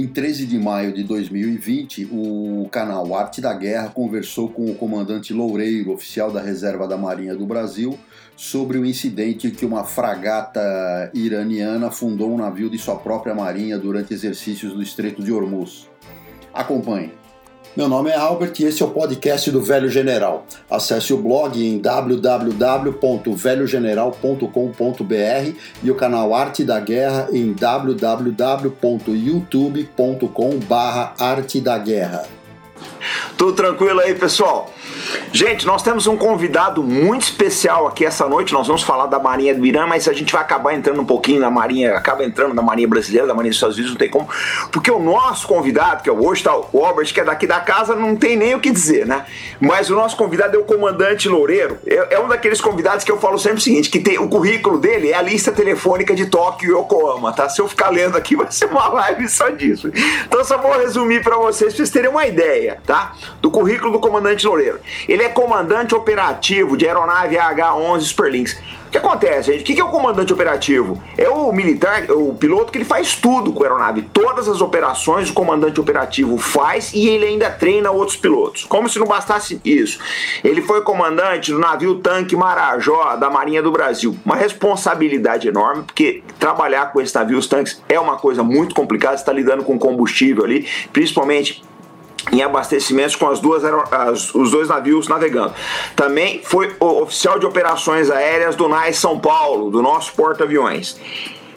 Em 13 de maio de 2020, o canal Arte da Guerra conversou com o comandante Loureiro, oficial da Reserva da Marinha do Brasil, sobre o incidente que uma fragata iraniana afundou um navio de sua própria marinha durante exercícios do Estreito de Hormuz. Acompanhe. Meu nome é Albert e esse é o podcast do Velho General. Acesse o blog em www.velhogeneral.com.br e o canal Arte da Guerra em www.youtube.com/arte da guerra. Tudo tranquilo aí, pessoal? Gente, nós temos um convidado muito especial aqui essa noite. Nós vamos falar da Marinha do Irã, mas a gente vai acabar entrando um pouquinho na Marinha, acaba entrando na Marinha Brasileira, da Marinha dos Estados Unidos, não tem como. Porque o nosso convidado, que é hoje tá o Albert, que é daqui da casa, não tem nem o que dizer, né? Mas o nosso convidado é o comandante Loureiro. É, é um daqueles convidados que eu falo sempre o seguinte: que tem, o currículo dele é a lista telefônica de Tóquio e Yokohama, tá? Se eu ficar lendo aqui, vai ser uma live só disso. Então, só vou resumir para vocês, pra vocês terem uma ideia, tá? Do currículo do comandante Loureiro. Ele é comandante operativo de aeronave H-11 Superlynx. O que acontece, gente? O que é o comandante operativo? É o militar, o piloto que ele faz tudo com a aeronave. Todas as operações o comandante operativo faz e ele ainda treina outros pilotos. Como se não bastasse isso. Ele foi comandante do navio tanque Marajó da Marinha do Brasil. Uma responsabilidade enorme, porque trabalhar com esses navios tanques é uma coisa muito complicada. Você está lidando com combustível ali, principalmente em abastecimentos com as duas, as, os dois navios navegando. Também foi oficial de operações aéreas do NAI São Paulo, do nosso porta-aviões.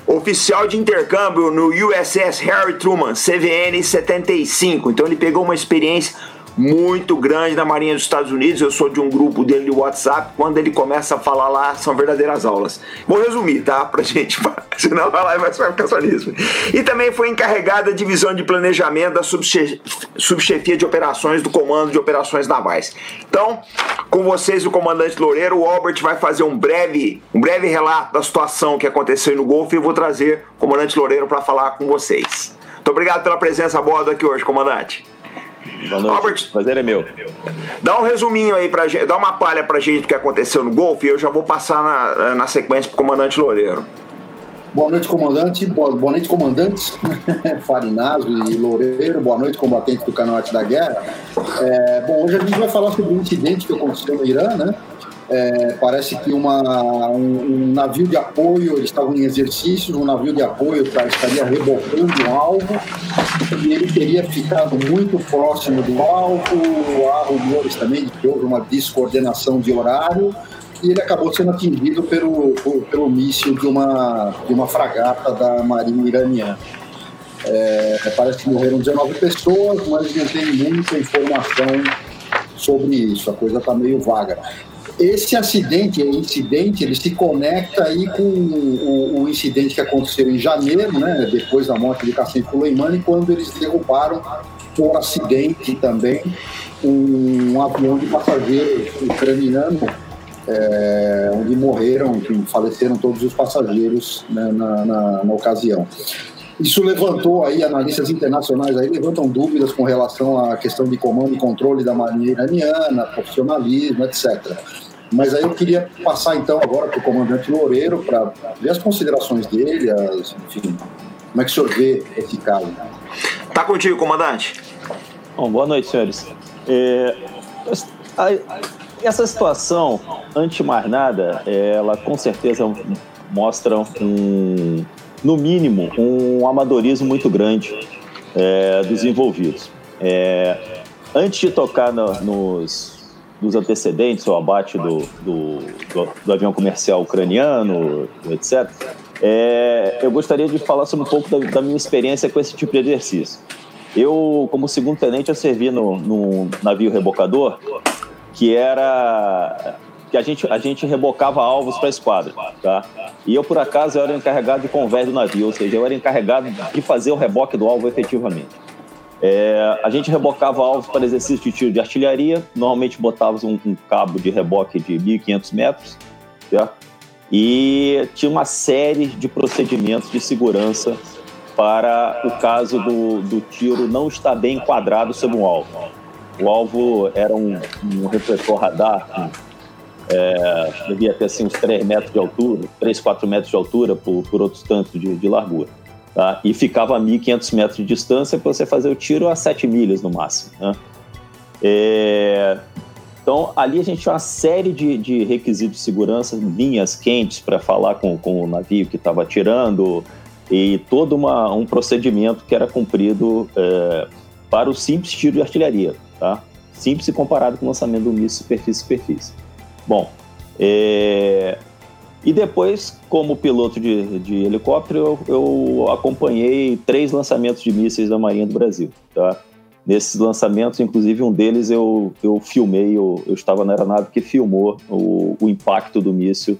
Oficial de intercâmbio no USS Harry Truman, CVN 75. Então ele pegou uma experiência muito grande na Marinha dos Estados Unidos. Eu sou de um grupo dele de WhatsApp. Quando ele começa a falar lá, são verdadeiras aulas. Vou resumir, tá? Pra gente, senão a live vai ficar só nisso. E também foi encarregada da divisão de planejamento da subchefia de operações do Comando de Operações Navais. Então, com vocês, o comandante Loureiro, o Albert vai fazer um breve, um breve relato da situação que aconteceu no Golfo e eu vou trazer o comandante Loureiro para falar com vocês. Muito obrigado pela presença a bordo aqui hoje, comandante. Boa noite. Albert, prazer é meu. Dá um resuminho aí pra gente, dá uma palha pra gente do que aconteceu no Golfe e eu já vou passar na, na sequência pro comandante Loureiro. Boa noite, comandante. Boa, boa noite, comandantes. Farinazo e Loureiro. Boa noite, combatentes do canal Arte da Guerra. É, bom, hoje a gente vai falar sobre um incidente que aconteceu no Irã, né? É, parece que uma, um, um, navio de apoio, eles estavam em exercícios, um navio de apoio tá, estaria rebocando um alvo e ele teria ficado muito próximo do alvo. Há rumores também de que houve uma descoordenação de horário e ele acabou sendo atingido pelo, pelo míssil de uma, de uma fragata da marinha iraniana. É, parece que morreram 19 pessoas, mas não tem muita informação sobre isso, a coisa está meio vaga esse acidente, incidente, ele se conecta aí com o, o, incidente que aconteceu em janeiro, né, depois da morte de Qasem Soleimani, quando eles derrubaram por acidente também um, um avião de passageiros ucraniano, é, onde morreram, enfim, faleceram todos os passageiros né, na, na, na ocasião. Isso levantou aí, analistas internacionais aí levantam dúvidas com relação à questão de comando e controle da marinha iraniana, profissionalismo, etc. Mas aí eu queria passar então agora para o comandante Loureiro para ver as considerações dele, as, enfim, como é que o senhor vê esse caso. Tá contigo, comandante. Bom, boa noite, senhores. É, essa situação, antes de mais nada, ela com certeza mostra um, no mínimo, um amadorismo muito grande é, dos envolvidos. É, antes de tocar no, nos, nos, antecedentes, o abate do, do, do, do, avião comercial ucraniano, etc., é, eu gostaria de falar sobre um pouco da, da, minha experiência com esse tipo de exercício. Eu, como segundo tenente, eu servi no, no navio rebocador, que era que a gente, a gente rebocava alvos para a esquadra, tá? E eu, por acaso, eu era encarregado de convés do navio, ou seja, eu era encarregado de fazer o reboque do alvo efetivamente. É, a gente rebocava alvos para exercício de tiro de artilharia, normalmente botávamos um, um cabo de reboque de 1.500 metros, certo? E tinha uma série de procedimentos de segurança para o caso do, do tiro não estar bem enquadrado sobre um alvo. O alvo era um, um refletor radar é, devia ter assim, uns 3 metros de altura, 3, 4 metros de altura por, por outros tantos de, de largura. Tá? E ficava a 1.500 metros de distância para você fazer o tiro a 7 milhas no máximo. Né? É... Então, ali a gente tinha uma série de, de requisitos de segurança, linhas quentes para falar com, com o navio que estava atirando e todo uma, um procedimento que era cumprido é, para o simples tiro de artilharia. Tá? Simples comparado com o lançamento do míssil superfície-superfície. Bom, é... e depois, como piloto de, de helicóptero, eu, eu, acompanhei três lançamentos de mísseis da Marinha do Brasil. Tá? Nesses lançamentos, inclusive um deles eu, eu filmei, eu, eu estava na aeronave que filmou o, o impacto do míssil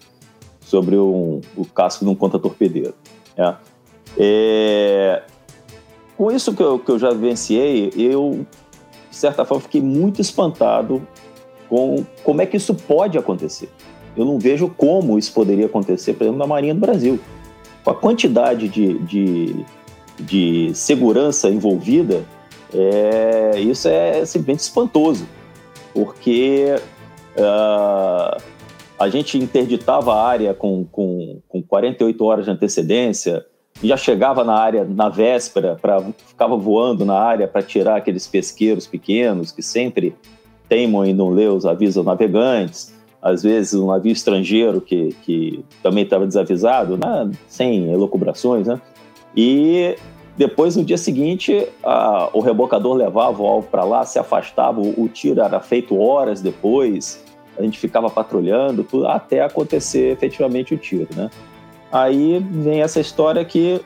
sobre um, o casco de um contra-torpedeiro. Né? É... Com isso que eu, que eu já vivenciei, eu, de certa forma, fiquei muito espantado com como é que isso pode acontecer. Eu não vejo como isso poderia acontecer, por exemplo, na Marinha do Brasil. Com a quantidade de, de, de segurança envolvida, é, isso é simplesmente espantoso, porque uh, a gente interditava a área com, com, com 48 horas de antecedência, já chegava na área na véspera, pra, ficava voando na área para tirar aqueles pesqueiros pequenos que sempre teimam em não ler os avisos navegantes, às vezes um navio estrangeiro que, que também estava desavisado, né? sem elucubrações, né? E depois, no dia seguinte, a, o rebocador levava o alvo para lá, se afastava, o, tiro era feito horas depois, a gente ficava patrulhando, tudo, até acontecer efetivamente o tiro, né? Aí vem essa história que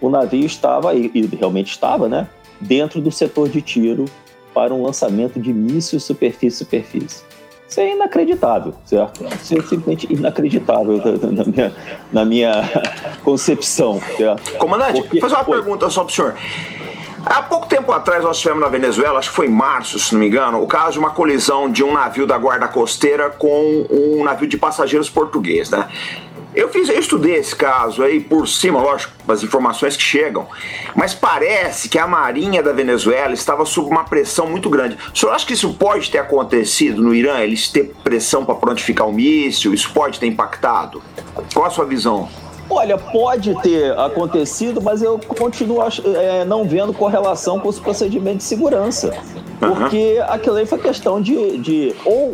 o navio estava, e, e realmente estava, né? Dentro do setor de tiro para um lançamento de míssil superfície-superfície. Isso é inacreditável, certo? Isso é simplesmente inacreditável na minha, na minha concepção. Certo? Comandante, Porque, fazer uma pergunta só para o senhor. Há pouco tempo atrás nós tivemos na Venezuela, acho que foi em março, se não me engano, o caso de uma colisão de um navio da guarda costeira com um navio de passageiros português, né? Eu fiz, eu estudei esse caso aí por cima, lógico, das informações que chegam, mas parece que a Marinha da Venezuela estava sob uma pressão muito grande. O senhor acha que isso pode ter acontecido no Irã? Eles ter pressão para prontificar o míssil? Isso pode ter impactado? Qual a sua visão? Olha, pode ter acontecido, mas eu continuo é, não vendo correlação com os procedimentos de segurança. Porque uhum. aquilo aí foi questão de. de ou,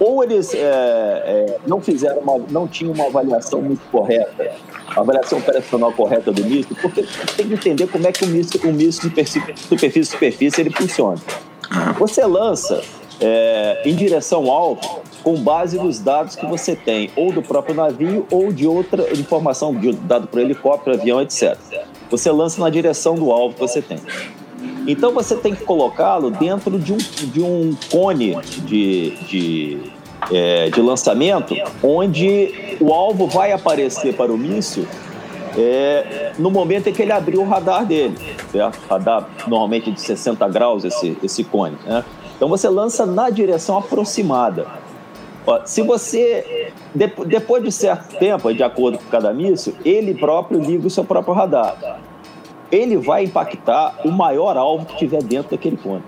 ou eles é, é, não fizeram uma, não tinham uma avaliação muito correta, uma avaliação operacional correta do míssil, porque tem que entender como é que o míssil, o míssil de superfície superfície ele funciona. Você lança é, em direção ao alvo com base nos dados que você tem, ou do próprio navio, ou de outra informação, dado por helicóptero, avião, etc. Você lança na direção do alvo que você tem. Então você tem que colocá-lo dentro de um, de um cone de, de, é, de lançamento, onde o alvo vai aparecer para o míssil é, no momento em que ele abriu o radar dele, certo? Radar normalmente de 60 graus esse, esse cone, né? Então você lança na direção aproximada. Se você, depois de certo tempo, de acordo com cada míssil, ele próprio liga o seu próprio radar ele vai impactar o maior alvo que tiver dentro daquele cone.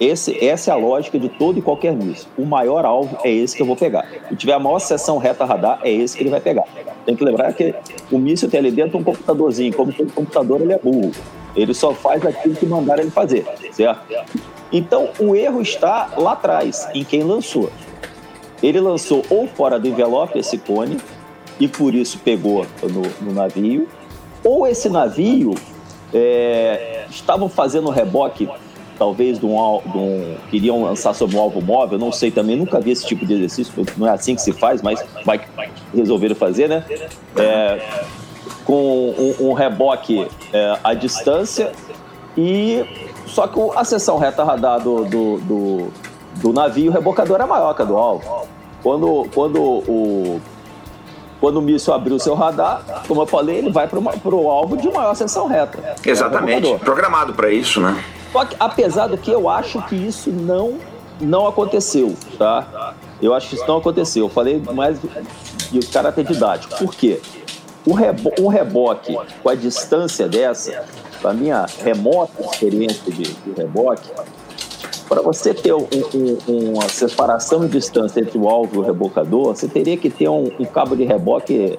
Esse, essa é a lógica de todo e qualquer míssil. O maior alvo é esse que eu vou pegar. Se tiver a maior seção reta radar, é esse que ele vai pegar. Tem que lembrar que o míssil tem ali dentro um computadorzinho. Como todo computador, ele é burro. Ele só faz aquilo que mandaram ele fazer, certo? Então, o erro está lá atrás, em quem lançou. Ele lançou ou fora do envelope esse cone, e por isso pegou no, no navio, ou esse navio é, estavam fazendo reboque, talvez, de um, de um, queriam lançar sobre um alvo móvel, não sei também, nunca vi esse tipo de exercício, não é assim que se faz, mas vai resolver fazer, né? É, com um, um reboque é, à distância e só que a seção reta radar do, do, do, do navio, o rebocador é maior que a do alvo. Quando, quando o quando o míssil abriu o seu radar, como eu falei, ele vai para o alvo de maior seção reta. Exatamente. Programado para isso, né? Só que, apesar do que eu acho que isso não, não aconteceu, tá? Eu acho que isso não aconteceu. Eu falei mais de caráter didático. Por quê? O rebo um reboque com a distância dessa, a minha remota experiência de, de reboque, para você ter um, um, uma separação de distância entre o alvo e o rebocador, você teria que ter um, um cabo de reboque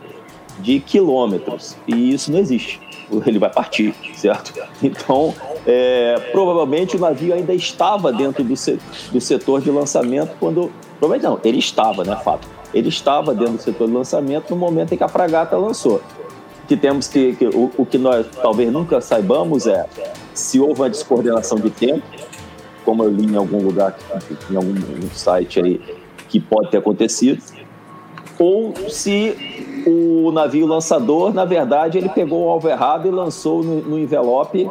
de quilômetros. E isso não existe. ele vai partir, certo? Então, é, provavelmente o navio ainda estava dentro do, se, do setor de lançamento quando. Provavelmente não, ele estava, né, fato. Ele estava dentro do setor de lançamento no momento em que a fragata lançou. Que temos que. que o, o que nós talvez nunca saibamos é se houve uma descoordenação de tempo, como eu li em algum lugar, em algum site aí, que pode ter acontecido, ou se o navio lançador, na verdade, ele pegou o alvo errado e lançou no, no envelope,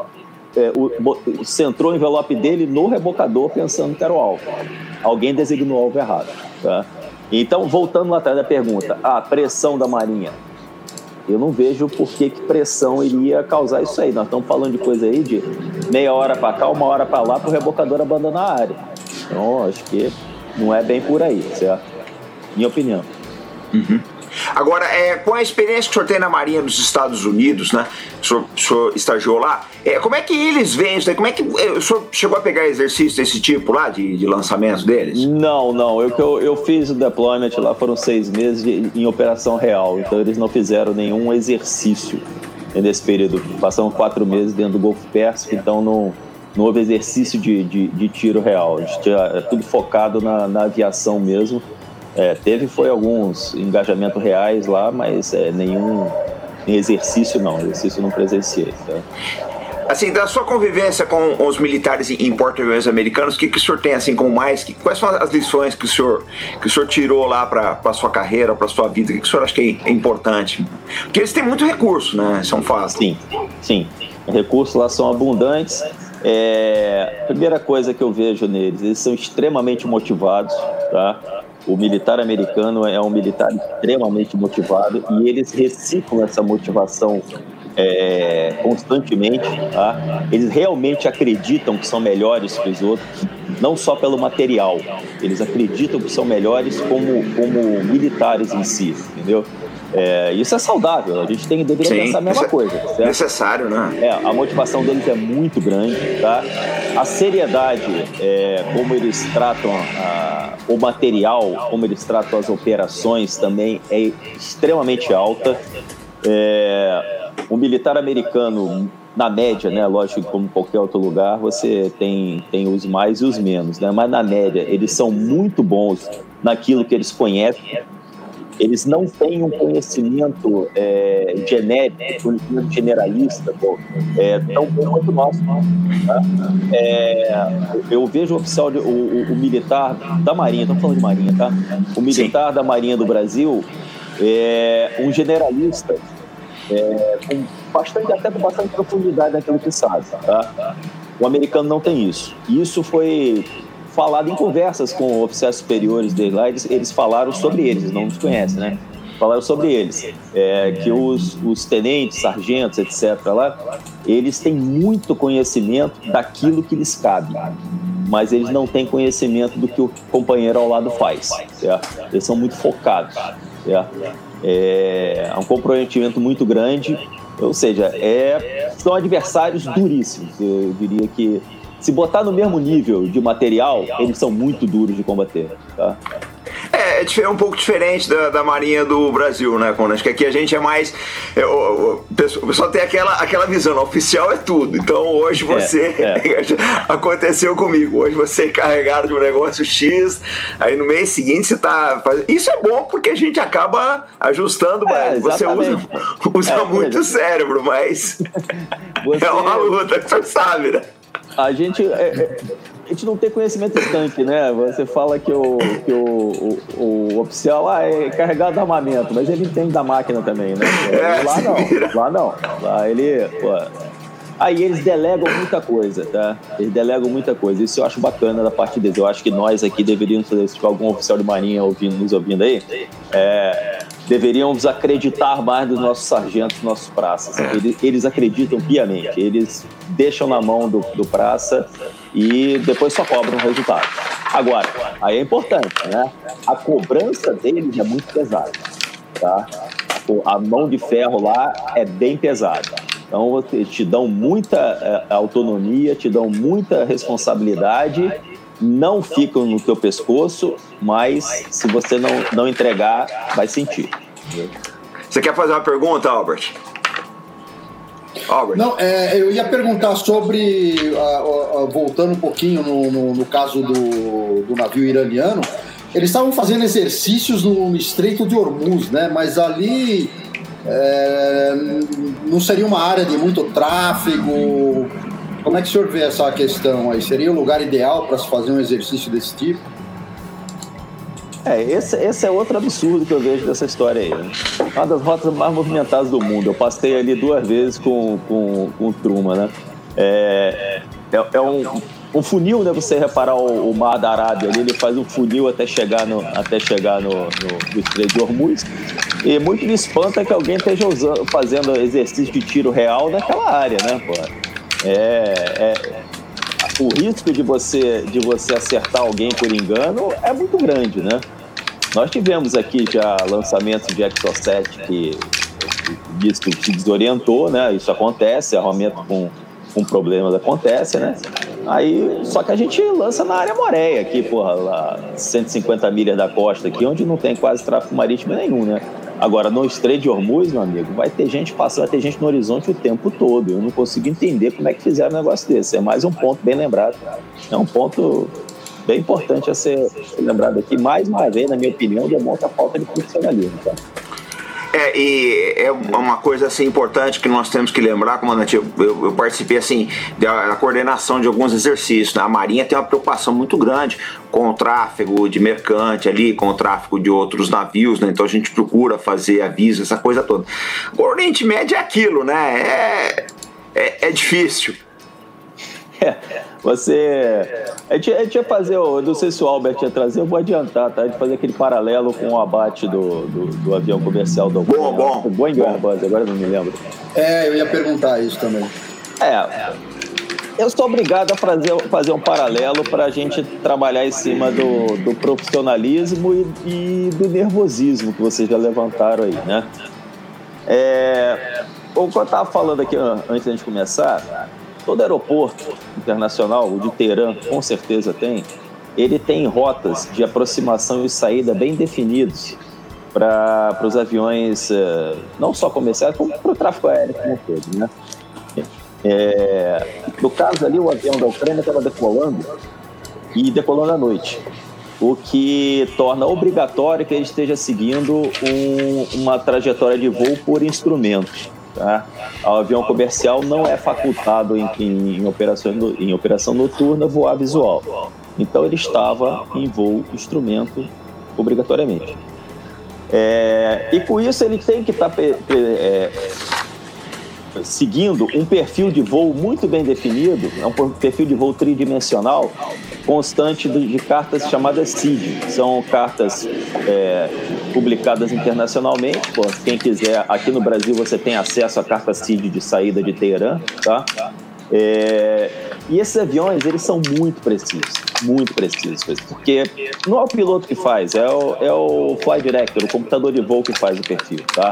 é, o, centrou o envelope dele no rebocador pensando que era o alvo. Alguém designou o alvo errado. Tá? Então, voltando lá atrás da pergunta, a pressão da Marinha. Eu não vejo por que, que pressão iria causar isso aí. Nós estamos falando de coisa aí de meia hora para cá, uma hora para lá, para o rebocador abandonar a área. Então, acho que não é bem por aí, certo? Minha opinião. Uhum. Agora, é, com a experiência que o senhor tem na Marinha dos Estados Unidos, né? O senhor, o senhor estagiou lá, é, como é que eles veem isso? Como é que é, o senhor chegou a pegar exercício desse tipo lá, de, de lançamentos deles? Não, não. Eu, eu, eu fiz o deployment lá, foram seis meses de, em operação real, então eles não fizeram nenhum exercício nesse período. Passaram quatro meses dentro do Golfo Pérsico, então não, não houve exercício de, de, de tiro real. A gente tinha tudo focado na, na aviação mesmo. É, teve foi alguns engajamentos reais lá, mas é, nenhum exercício não, exercício não presenciei. Tá? Assim, da sua convivência com os militares em porta-aviões americanos, o que, que o senhor tem assim com mais? Que, quais são as lições que o senhor, que o senhor tirou lá para a sua carreira, para a sua vida? O que, que o senhor acha que é importante? Porque eles têm muito recurso, né? São fáceis. Sim, sim. Recursos lá são abundantes. É, primeira coisa que eu vejo neles, eles são extremamente motivados, tá? O militar americano é um militar extremamente motivado e eles reciclam essa motivação é, constantemente. Tá? Eles realmente acreditam que são melhores que os outros, não só pelo material. Eles acreditam que são melhores como, como militares em si, entendeu? É, isso é saudável, a gente tem, deveria Sim, pensar a mesma coisa. Certo? Necessário, né? É, a motivação deles é muito grande, tá? A seriedade, é, como eles tratam a, o material, como eles tratam as operações também é extremamente alta. É, o militar americano, na média, né, lógico que como qualquer outro lugar, você tem, tem os mais e os menos, né? mas na média eles são muito bons naquilo que eles conhecem, eles não têm um conhecimento é, genérico, conhecimento generalista, pô, é, tão bom quanto o nosso. Tá? É, eu vejo o oficial, de, o, o, o, militar da Marinha, estamos falando de Marinha, tá? O militar Sim. da Marinha do Brasil é um generalista é, com bastante, até com bastante profundidade naquilo que sabe, tá? O americano não tem isso. Isso foi falado em conversas com oficiais superiores dele lá, eles, eles falaram sobre eles, eles não nos conhecem, né? Falaram sobre eles, é, que os, os tenentes, sargentos, etc. lá, eles têm muito conhecimento daquilo que lhes cabe, mas eles não têm conhecimento do que o companheiro ao lado faz, certo? Eles são muito focados, certo? É, é um comprometimento muito grande, ou seja, é, são adversários duríssimos. Eu diria que se botar no mesmo nível de material, eles são muito duros de combater. Tá? É, é um pouco diferente da, da Marinha do Brasil, né, Conan? que aqui a gente é mais. É, o, o, pessoal tem aquela, aquela visão, oficial é tudo. Então hoje é, você. É, é. aconteceu comigo. Hoje você é carregado de um negócio X, aí no mês seguinte você tá. Fazendo... Isso é bom porque a gente acaba ajustando, é, mas você usa, usa muito cérebro, mas. Você... É uma luta, você sabe, né? A gente, é, é, a gente não tem conhecimento tanque, né? Você fala que o, que o, o, o oficial ah, é carregado de armamento, mas ele entende da máquina também, né? É, lá não, lá não. Lá ele. Pô, Aí eles delegam muita coisa, tá? Eles delegam muita coisa. Isso eu acho bacana da parte deles. Eu acho que nós aqui deveríamos fazer, se tiver algum oficial de marinha ouvindo, nos ouvindo aí, é, deveríamos acreditar mais dos nossos sargentos, nossos praças. Eles, eles, acreditam piamente. Eles deixam na mão do, do praça e depois só cobram o resultado. Agora, aí é importante, né? A cobrança deles é muito pesada, tá? A mão de ferro lá é bem pesada. Então, te dão muita é, autonomia, te dão muita responsabilidade, não ficam no teu pescoço, mas se você não, não entregar, vai sentir. Você quer fazer uma pergunta, Albert? Albert. Não, é, eu ia perguntar sobre, uh, uh, voltando um pouquinho no, no, no caso do, do navio iraniano, eles estavam fazendo exercícios no Estreito de Hormuz, né? Mas ali é, não seria uma área de muito tráfego. Como é que o senhor vê essa questão aí? Seria o lugar ideal para se fazer um exercício desse tipo? É, esse, esse é outro absurdo que eu vejo dessa história aí. Né? Uma das rotas mais movimentadas do mundo. Eu passei ali duas vezes com, com, com o Truma, né? É, é, é um, um funil, né? Você reparar o, o, Mar da Arábia ali, ele faz um funil até chegar no, até chegar no, no, Estreito de Hormuz. E muito me espanta que alguém esteja usando, fazendo exercício de tiro real naquela área, né, pô? É, é, o risco de você, de você acertar alguém por engano é muito grande, né? Nós tivemos aqui já lançamentos de Exocet que isso se desorientou, né? Isso acontece, armamento com, com problemas acontece, né? Aí, só que a gente lança na área Moreia aqui, porra, lá 150 milhas da costa aqui, onde não tem quase tráfego marítimo nenhum, né? Agora, no Estreito de Hormuz, meu amigo, vai ter gente passando, vai ter gente no horizonte o tempo todo. Eu não consigo entender como é que fizeram um negócio desse. É mais um ponto bem lembrado. É um ponto bem importante a ser lembrado aqui. Mais uma vez, na minha opinião, demonstra a falta de profissionalismo. Tá? É, e é uma coisa assim importante que nós temos que lembrar, comandante. Eu, eu, eu participei assim da, coordenação de alguns exercícios. Né? A Marinha tem uma preocupação muito grande com o tráfego de mercante ali, com o tráfego de outros navios, né? Então a gente procura fazer aviso, essa coisa toda. O Oriente Médio é aquilo, né? É, é, é difícil. É, você. A gente, a gente ia fazer, eu não sei se o Albert ia trazer, eu vou adiantar, tá? A gente fazer aquele paralelo com o abate do, do, do avião comercial do Bom, bom. O Boeing Airbus, agora não me lembro. É, eu ia perguntar isso também. É. Eu sou obrigado a fazer, fazer um paralelo para a gente trabalhar em cima do, do profissionalismo e, e, do nervosismo que vocês já levantaram aí, né? É, o que eu estava falando aqui antes da gente começar, Todo aeroporto internacional, o de Teherã com certeza tem, ele tem rotas de aproximação e saída bem definidos para os aviões, eh, não só comerciais, como para o tráfego aéreo como todo, né? É, no caso ali, o avião da Ucrânia estava decolando e decolando à noite, o que torna obrigatório que ele esteja seguindo um, uma trajetória de voo por instrumento. Tá? O avião comercial não é facultado em, em, em, operação, em operação noturna voar visual. Então ele estava em voo instrumento obrigatoriamente. É, e com isso ele tem que estar tá, é, seguindo um perfil de voo muito bem definido, é um perfil de voo tridimensional, constante de cartas chamadas CID. São cartas é, publicadas internacionalmente. Pô, quem quiser, aqui no Brasil você tem acesso à carta CID de saída de Teherã, tá? É, e esses aviões, eles são muito precisos, muito precisos, porque não é o piloto que faz, é o, é o flight director, o computador de voo que faz o perfil, tá?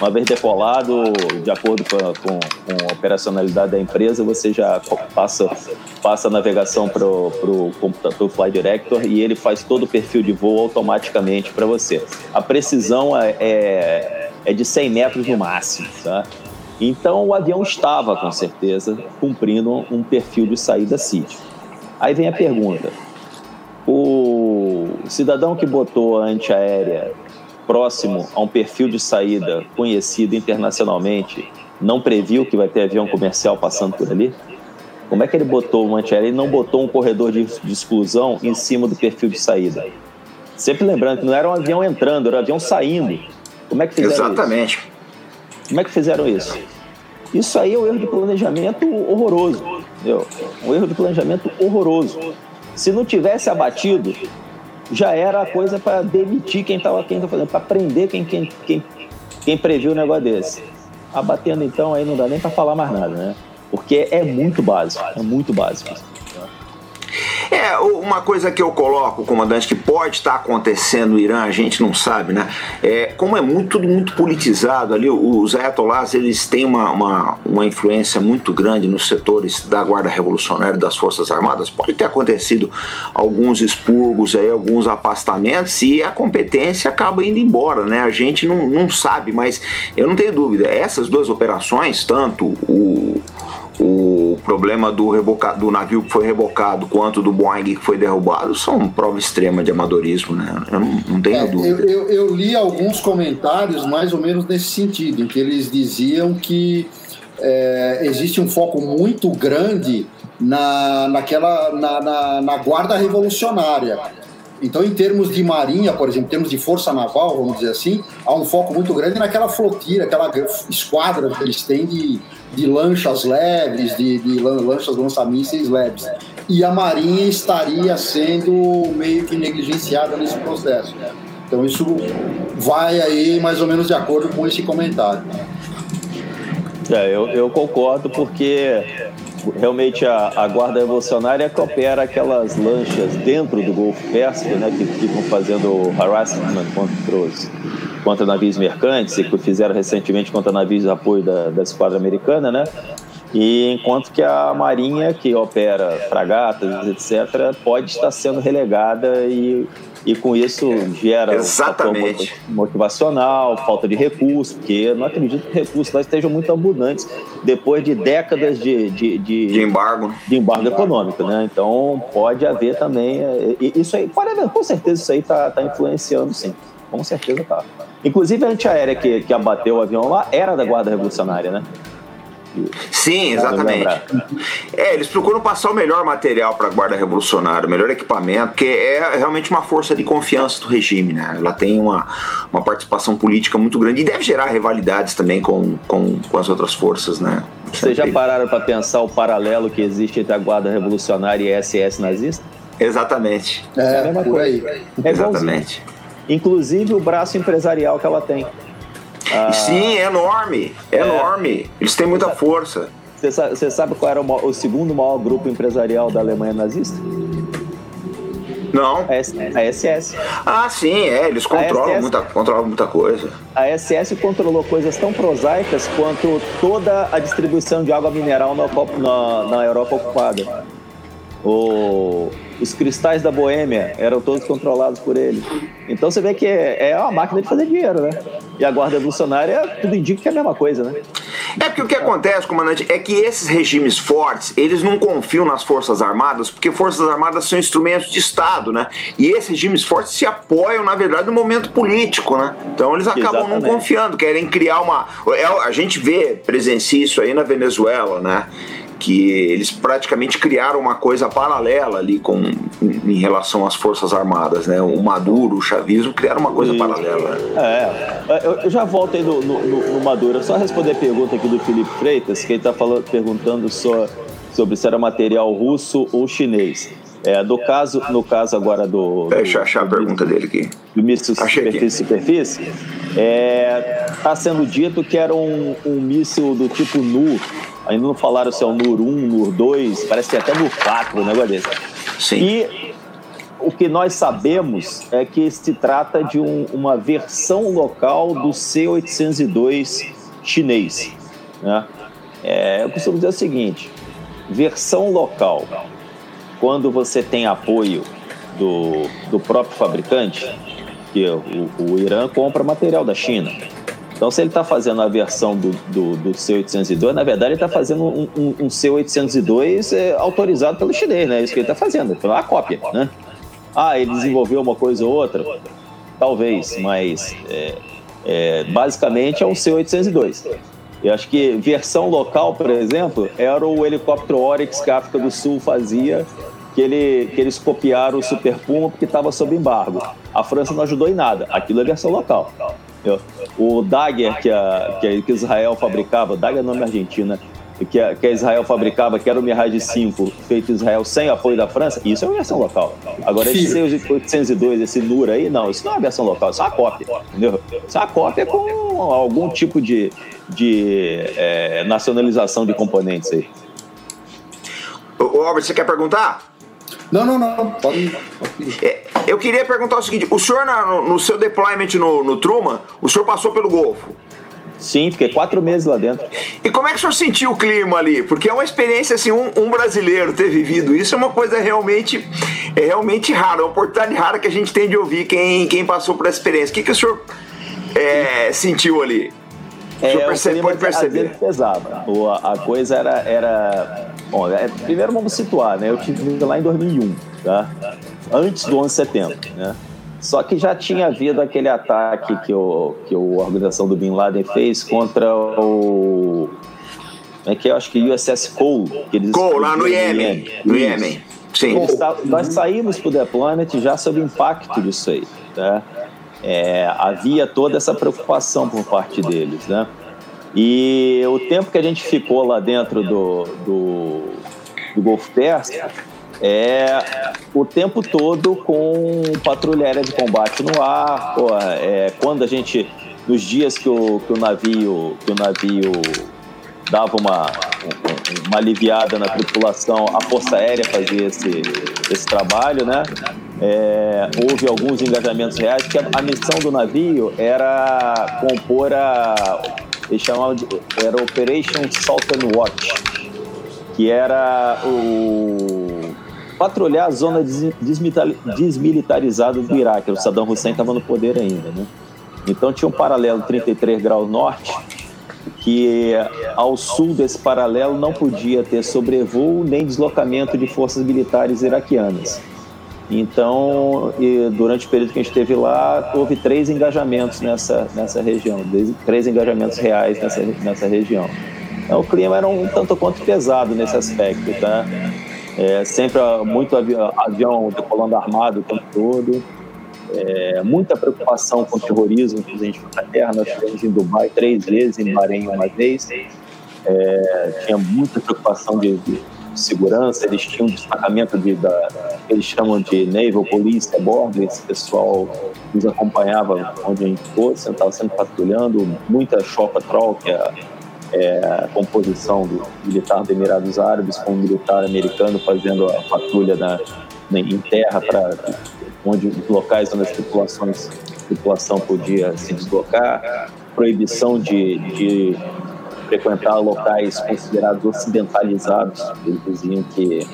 Uma vez decolado, de acordo com, com, com a operacionalidade da empresa, você já passa, passa a navegação para o computador Flight Director e ele faz todo o perfil de voo automaticamente para você. A precisão é, é, é de 100 metros no máximo, tá? Então o avião estava, com certeza, cumprindo um perfil de saída CID. Aí vem a pergunta: o cidadão que botou a antiaérea próximo a um perfil de saída conhecido internacionalmente não previu que vai ter avião comercial passando por ali? Como é que ele botou uma antiaérea e não botou um corredor de, de exclusão em cima do perfil de saída? Sempre lembrando que não era um avião entrando, era um avião saindo. Como é que fizeram Exatamente. isso? Como é que fizeram isso? Isso aí é um erro de planejamento horroroso. Entendeu? Um erro de planejamento horroroso. Se não tivesse abatido, já era a coisa para demitir quem estava quem tá fazendo, para prender quem, quem, quem, quem previu um negócio desse. Abatendo então, aí não dá nem para falar mais nada, né? Porque é muito básico, é muito básico. É, uma coisa que eu coloco, comandante, que pode estar acontecendo no Irã, a gente não sabe, né? É, como é muito, tudo muito politizado ali, os ayatollahs, eles têm uma, uma, uma influência muito grande nos setores da Guarda Revolucionária das Forças Armadas. Pode ter acontecido alguns expurgos aí, alguns afastamentos e a competência acaba indo embora, né? A gente não, não sabe, mas eu não tenho dúvida, essas duas operações, tanto o o problema do, reboca, do navio que foi rebocado quanto do Boeing que foi derrubado são prova extrema de amadorismo, né? Eu não, não tenho é, dúvida. Eu, eu, eu, li alguns comentários mais ou menos nesse sentido, em que eles diziam que é, existe um foco muito grande na, naquela, na, na, na guarda revolucionária. Então, em termos de marinha, por exemplo, em termos de força naval, vamos dizer assim, há um foco muito grande naquela flotilha, aquela esquadra que eles têm de, de lanchas leves, de, de lanchas lança-mísseis leves. E a marinha estaria sendo meio que negligenciada nesse processo. Então, isso vai aí mais ou menos de acordo com esse comentário. É, eu, eu concordo porque realmente a, a guarda revolucionária que opera aquelas lanchas dentro do Golfo Pérsico, né, que ficam fazendo harassment contra os contra navios mercantes e que fizeram recentemente contra navios de apoio da, da esquadra americana, né? E enquanto que a marinha que opera fragatas, etc, pode estar sendo relegada e e com isso gera Exatamente. motivacional, falta de recursos, porque eu não acredito que recursos lá estejam muito abundantes depois de décadas de, de, de, de embargo. De embargo econômico, né? Então pode haver também. É, isso aí, pode haver, com certeza isso aí está tá influenciando sim. Com certeza tá. Inclusive a antiaérea que, que abateu o avião lá era da Guarda Revolucionária, né? Sim, exatamente. É, eles procuram passar o melhor material para a Guarda Revolucionária, o melhor equipamento, porque é realmente uma força de confiança do regime, né? Ela tem uma, uma participação política muito grande e deve gerar rivalidades também com, com, com as outras forças, né? Vocês já pararam para pensar o paralelo que existe entre a Guarda Revolucionária e a SS nazista? Exatamente. É, é a mesma coisa. É Exatamente. Inclusive o braço empresarial que ela tem. Ah, Sim, é enorme, é, é, enorme. Eles têm muita força. Você sabe, você sabe qual era o, o, segundo maior grupo empresarial da Alemanha nazista? Não. A SS. Ah, sim, é. Eles controlam, SS, muita, controlam muita coisa. A SS controlou coisas tão prosaicas quanto toda a distribuição de água mineral na, na, na Europa ocupada. O os cristais da Boêmia eram todos controlados por ele. Então você vê que é, é uma máquina de fazer dinheiro, né? E a Guarda Revolucionária, tudo indica que é a mesma coisa, né? É porque o que acontece, comandante, é que esses regimes fortes, eles não confiam nas Forças Armadas, porque Forças Armadas são instrumentos de Estado, né? E esses regimes fortes se apoiam, na verdade, no momento político, né? Então eles acabam Exatamente. não confiando, querem criar uma. É, a gente vê, presencia isso aí na Venezuela, né? Que eles praticamente criaram uma coisa paralela ali com em relação às forças armadas, né? O Maduro, o chavismo criaram uma coisa paralela. É, eu já volto aí no, no, no Maduro. Só responder a pergunta aqui do Felipe Freitas, que ele está perguntando só sobre se era material russo ou chinês. É, do caso, no caso agora do. Deixa eu achar a pergunta dele aqui. Do míssil superfície-superfície, está é, sendo dito que era um, um míssil do tipo NU Ainda não falaram se é o NUR 1, NUR 2, parece que é até NUR 4, um negócio desse. Sim. E o que nós sabemos é que se trata de um, uma versão local do C-802 chinês. Né? É, eu costumo dizer o seguinte: versão local, quando você tem apoio do, do próprio fabricante, que o, o Irã compra material da China. Então, se ele está fazendo a versão do, do, do C802, na verdade, ele está fazendo um, um, um C802 é, autorizado pelo chinês, né? É isso que ele está fazendo, é uma cópia, né? Ah, ele desenvolveu uma coisa ou outra? Talvez, mas é, é, basicamente é um C802. Eu acho que versão local, por exemplo, era o helicóptero Oryx que a África do Sul fazia, que, ele, que eles copiaram o Super Puma porque estava sob embargo. A França não ajudou em nada. Aquilo é versão local. O Dagger que, a, que, que Israel fabricava, Dagger é nome argentino, né? que a, que a Israel fabricava, que era o Mirage 5, feito em Israel sem apoio da França, isso é uma versão local. Agora, esse 802, esse NUR aí, não, isso não é uma versão local, isso é uma cópia, entendeu? Isso é uma cópia com algum tipo de, de é, nacionalização de componentes aí. Ô, Albert, você quer perguntar? Não, não, não. Pode, pode é, eu queria perguntar o seguinte: o senhor, no, no seu deployment no, no Truman, o senhor passou pelo Golfo? Sim, fiquei quatro meses lá dentro. E como é que o senhor sentiu o clima ali? Porque é uma experiência assim, um, um, brasileiro ter vivido isso é uma coisa realmente, é realmente rara, é uma oportunidade rara que a gente tem de ouvir quem, quem passou por essa experiência. O que, que o senhor é, sentiu ali? O senhor é, percebe, pode perceber? pesado. A, a coisa era, era Bom, é, primeiro vamos situar, né? Eu tive lá em 2001, tá? Antes do 11 de setembro, né? Só que já tinha havido aquele ataque que, o, que a organização do Bin Laden fez contra o. É que eu acho que USS Cole. Que eles Cole, lá no Iêmen. No Iêmen. Sim. Nós saímos para o The Planet já sob o impacto disso aí. Tá? É, havia toda essa preocupação por parte deles. Né? E o tempo que a gente ficou lá dentro do, do, do Pérsico é o tempo todo com patrulha aérea de combate no ar. Pô, é, quando a gente, nos dias que o, que o navio, que o navio dava uma, uma aliviada na tripulação, a Força Aérea fazia esse, esse trabalho, né? É, houve alguns engajamentos reais, que a, a missão do navio era compor a. Eles chamavam de. Era Operation Southern Watch, que era o patrulhar a zona desmilitarizada do Iraque. O Saddam Hussein estava no poder ainda, né? Então tinha um paralelo 33 graus norte, que ao sul desse paralelo não podia ter sobrevoo nem deslocamento de forças militares iraquianas. Então, durante o período que a gente esteve lá, houve três engajamentos nessa, nessa região, três engajamentos reais nessa, nessa região. Então, o clima era um tanto quanto pesado nesse aspecto, tá? É, sempre muito avião, avião decolando armado o tempo todo. É, muita preocupação com o terrorismo que a gente foi para a terra. Nós estivemos em Dubai três vezes, em Bahrein uma vez. É, tinha muita preocupação de, de, segurança. Eles tinham um destacamento de, da, eles chamam de Naval Police a bordo. Esse pessoal nos acompanhava onde a gente fosse, estava sempre patrulhando. Muita shop patrol, que é é, a composição do militar dos Emirados Árabes com o militar americano fazendo a patrulha na, na em terra para onde locais onde as tripulações a tripulação podia se deslocar, proibição de, de frequentar locais considerados ocidentalizados. Eles diziam que,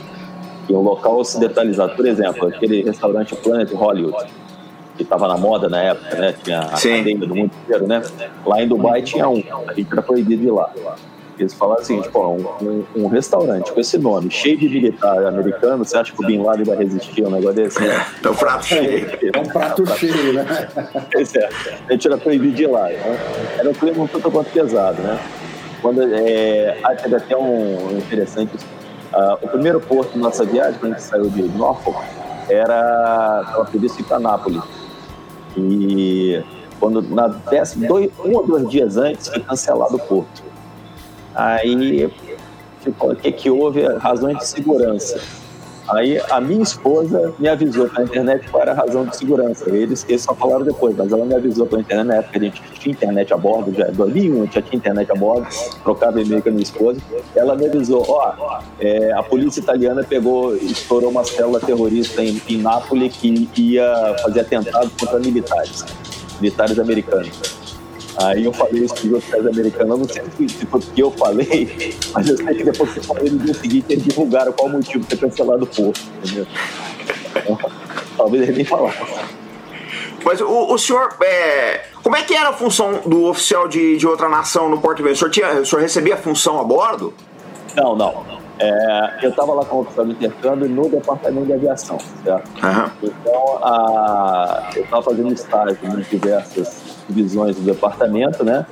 que um local ocidentalizado, por exemplo, aquele restaurante Planet Hollywood, que estava na moda na época, né? Tinha a Sim. cadeia do mundo inteiro, né? Lá em Dubai tinha um, a gente era proibido de ir lá. Eles falaram assim, tipo, um, um, restaurante com esse nome, cheio de militar americano, você acha que o Bin Laden vai resistir a um negócio desse? É um prato cheio. É um prato cheio, né? É, a gente era proibido de ir lá. Né? Era um clima um tanto quanto pesado, né? Quando, é, teve até um interessante, uh, o primeiro porto da nossa viagem, quando a gente saiu de Norfolk, era, estava previsto ir para Nápoles. E quando na décima, dois, um ou dois dias antes foi cancelado o porto. Aí ficou, o que, que houve? Razões de segurança. Aí a minha esposa me avisou pela internet qual era a razão de segurança. Eles, eles só falaram depois, mas ela me avisou pela internet. Na época a gente tinha internet a bordo, já 2001 já tinha internet a bordo, trocava e-mail com a minha esposa. Ela me avisou: ó, é, a polícia italiana pegou, estourou uma célula terrorista em, em Nápoles que ia fazer atentado contra militares, militares americanos. Aí eu falei isso para os outros americanos, eu não sei se foi porque eu falei, mas eu sei que depois que eu falei no dia seguinte eles divulgaram qual o motivo de ter cancelado o posto, entendeu? Então, talvez eles nem falassem. Mas o, o senhor, é, como é que era a função do oficial de, de outra nação no Porto Velho? O senhor, tinha, o senhor recebia função a bordo? Não, não. É, eu estava lá com o oficial de intercâmbio no departamento de aviação, certo? Uhum. Então, a, eu estava fazendo estágio em diversas divisões do departamento, né?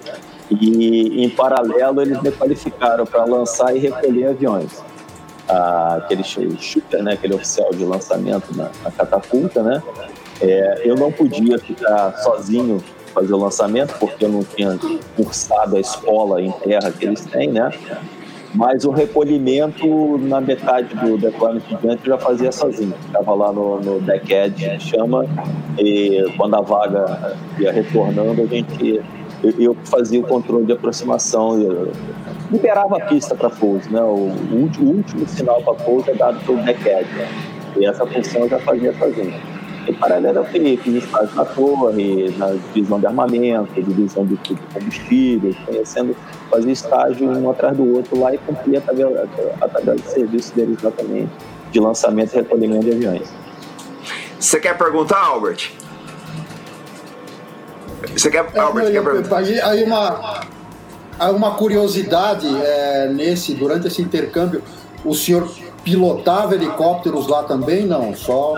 E em paralelo eles me qualificaram para lançar e recolher aviões. Ah, aquele shooter, né? Aquele oficial de lançamento na, na catapulta, né? É, eu não podia ficar sozinho fazer o lançamento porque eu não tinha cursado a escola em terra que eles têm, né? Mas o recolhimento na metade do deployment diante eu já fazia sozinho. Estava lá no, no edge, chama, e quando a vaga ia retornando, a gente eu, eu fazia o controle de aproximação, liberava a pista para pouso, né? O, o, último, sinal para pouso é dado pelo edge. Né? E essa função eu já fazia sozinho. Em paralelo, eu fiz, fiz estágio na torre, na divisão de armamento, divisão de, de combustível, conhecendo, fazia estágio um atrás do outro lá e cumpria a tabela, a tabela de serviço deles exatamente, de lançamento e recolhimento de aviões. Você quer perguntar, Albert? Você quer, é, Albert, quer perguntar? Aí, aí uma, aí uma curiosidade é, nesse, durante esse intercâmbio, o senhor pilotava helicópteros lá também? Não, só.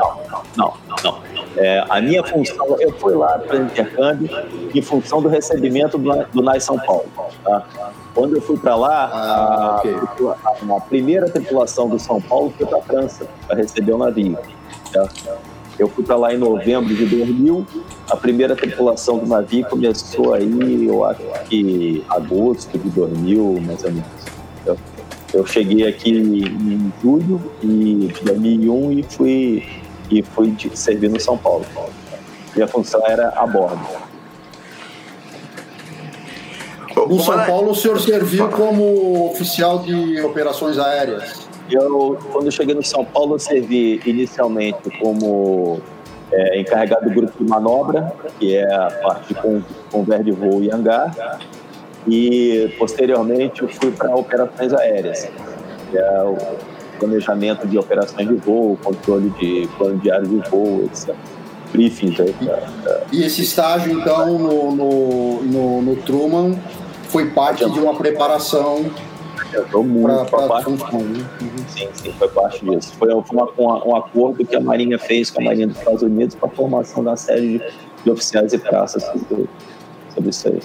Não, não, não. É, a minha função, eu fui lá para o intercâmbio em função do recebimento do, do NAI São Paulo. Tá? Quando eu fui para lá, ah, a, okay. a, a, primeira tripulação do São Paulo foi para a França para receber o navio. Tá? Eu fui para lá em novembro de 2000. A primeira tripulação do navio começou aí, eu acho que agosto de 2000, mais ou menos. Eu cheguei aqui em julho de 2001 e fui, e fui servir no São Paulo. Minha função era a bordo. No São Paulo, o senhor serviu como oficial de operações aéreas? Eu, quando eu cheguei no São Paulo, eu servi inicialmente como é, encarregado do grupo de manobra, que é a parte de conver de voo e hangar e posteriormente eu fui para operações aéreas, que é o planejamento de operações de voo, controle de plano diário de voo, etc. Briefings aí. Pra, pra... E esse estágio, então, no, no, no, no Truman, foi parte de uma preparação muito pra, função. Né? Sim, sim, foi parte disso. Foi, foi uma, um acordo que a Marinha fez com a Marinha dos Estados Unidos para a formação da série de, de oficiais e praças sobre, sobre isso aí.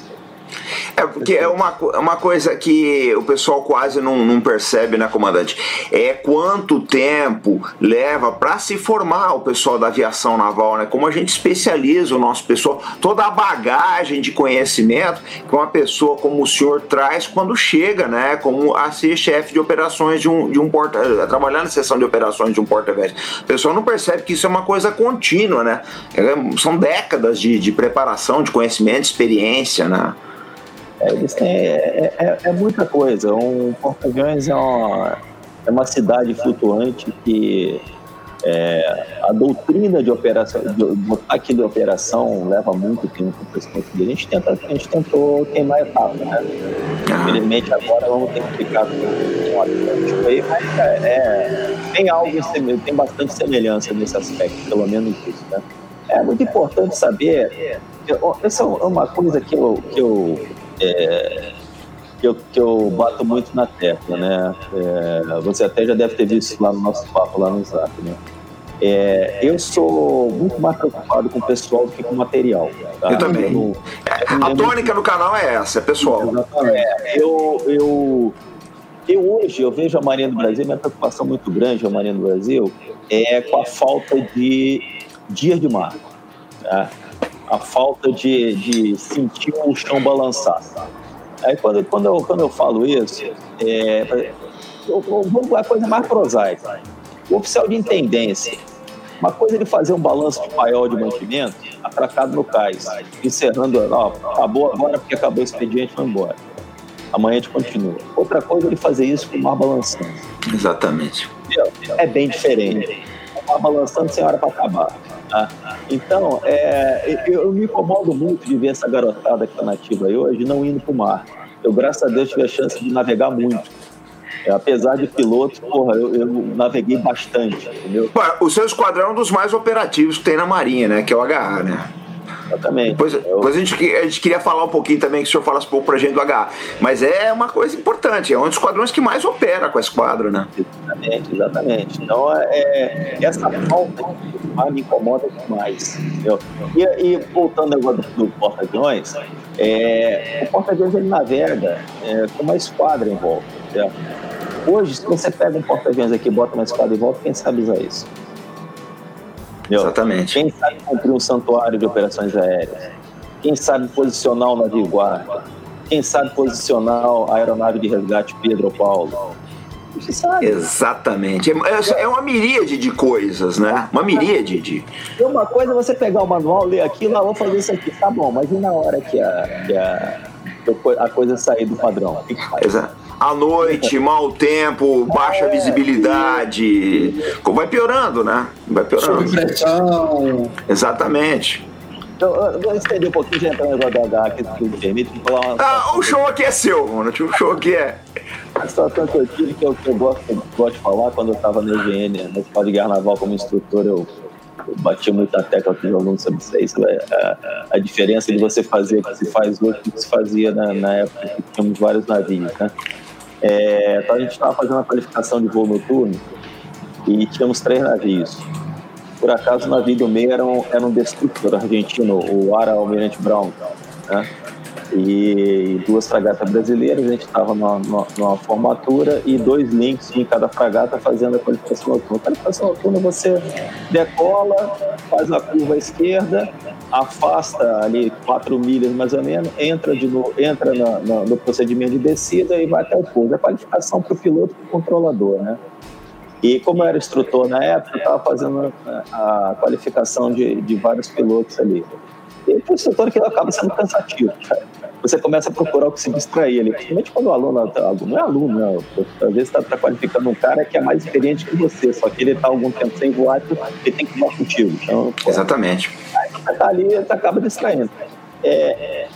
É porque é uma, uma coisa que o pessoal quase não, não percebe, né, comandante? É quanto tempo leva para se formar o pessoal da aviação naval, né? Como a gente especializa o nosso pessoal, toda a bagagem de conhecimento que uma pessoa como o senhor traz quando chega, né? Como a ser chefe de operações de um, de um porta. a trabalhar na seção de operações de um porta-aviões. O pessoal não percebe que isso é uma coisa contínua, né? É, são décadas de, de preparação, de conhecimento, de experiência, né? É, eles têm, é, é, é muita coisa. Um porta-aviões é uma, é uma cidade flutuante que é, a doutrina de operação, do ataque de operação leva muito tempo para se conseguir. A gente, tenta, a gente tentou queimar etapa, né? Infelizmente agora vamos ter que ficar com um Atlântico aí, mas é, é, tem algo, tem bastante semelhança nesse aspecto, pelo menos isso, né? É muito importante saber, essa é uma coisa que eu, que eu é, que, eu, que eu bato muito na tecla, né? É, você até já deve ter visto lá no nosso papo lá no Zap, né? É, eu sou muito mais preocupado com o pessoal do que com o material. Tá? Eu também. Eu, a tônica do canal é essa, é pessoal. Exatamente. É, eu, eu, eu hoje eu vejo a Marinha do Brasil, minha preocupação muito grande, a Marinha do Brasil, é com a falta de dias de mar. Tá? A falta de, de sentir o chão balançar. Aí quando, quando, eu, quando eu falo isso, é, eu, vou a coisa mais prosaica. O oficial de intendência, uma coisa é ele fazer um balanço de paiol de mantimento atracado no cais, encerrando, ó, acabou agora porque acabou o expediente, foi embora. Amanhã a gente continua. Outra coisa é ele fazer isso com o mar balançando. Exatamente. É bem diferente. O mar balançando sem hora para acabar. Então, é, eu me incomodo muito de ver essa garotada que está nativa aí hoje não indo para o mar. Eu, graças a Deus, tive a chance de navegar muito. É, apesar de piloto, porra, eu, eu, naveguei bastante, entendeu? O seu esquadrão é um dos mais operativos que tem na Marinha, né? Que é o HA, né? Exatamente. Depois, eu... depois a, gente, a gente queria falar um pouquinho também que o senhor falasse um pouco pra gente do HA. Mas é uma coisa importante, é um dos esquadrões que mais opera com esse quadro, né? Exatamente, exatamente. Então, é, é essa falta me incomoda demais. Entendeu? E, e voltando agora do, do porta-aviões, é, o porta-aviões ele navega é, com uma esquadra em volta. Entendeu? Hoje, se você pega um porta-aviões aqui e bota uma esquadra em volta, quem sabe usar isso? Entendeu? Exatamente. Quem sabe cumprir um santuário de operações aéreas? Quem sabe posicionar o navio guarda? Quem sabe posicionar a aeronave de resgate Pedro Paulo? Você sabe. Exatamente. É, é, é uma miríade de coisas, né? Uma miríade de. Uma coisa é você pegar o manual, ler aquilo, ah, vou fazer isso aqui, tá bom, mas e na hora que a, que a, a coisa sair do padrão? Exato. À noite, mau tempo, baixa é, visibilidade. Vai piorando, né? Vai piorando. Sob pressão. Exatamente. Então, vou estender um pouquinho, já entrar no negócio da que me permite falar uma. Ah, o show aqui é seu, mano. O show aqui é. A situação que eu tive, que eu, que eu gosto, eu gosto de falar, quando eu estava na EGN, na Escola de Guerra Naval como instrutor, eu, eu bati muita tecla com os alunos sobre isso. É, a, a, diferença de você fazer o que se faz hoje do que se fazia na, na época que tínhamos vários navios, né? É, então a gente estava fazendo a qualificação de voo noturno e tínhamos três navios. Por acaso, o navio do meio era um, era um destrutor argentino, o Ara Almirante Brown, né? E duas fragatas brasileiras, a gente estava numa, numa, formatura e dois links em cada fragata fazendo a qualificação noturna. A qualificação noturna você decola, faz a curva à esquerda, afasta ali 4 milhas mais ou menos, entra, de entra na, na, no procedimento de descida e vai até o pouso. É qualificação para o piloto e para o controlador, né? E como eu era instrutor na época, eu estava fazendo a, a qualificação de, de, vários pilotos ali. E o instrutor que acaba sendo cansativo. Você começa a procurar o que se distrair ali. Principalmente quando o aluno, não é aluno, não. Às vezes está tá qualificando um cara que é mais experiente que você, só que ele está algum tempo sem voar, ele tem que voar contigo. Então, Exatamente. Aí você está ali, você acaba distraindo. É,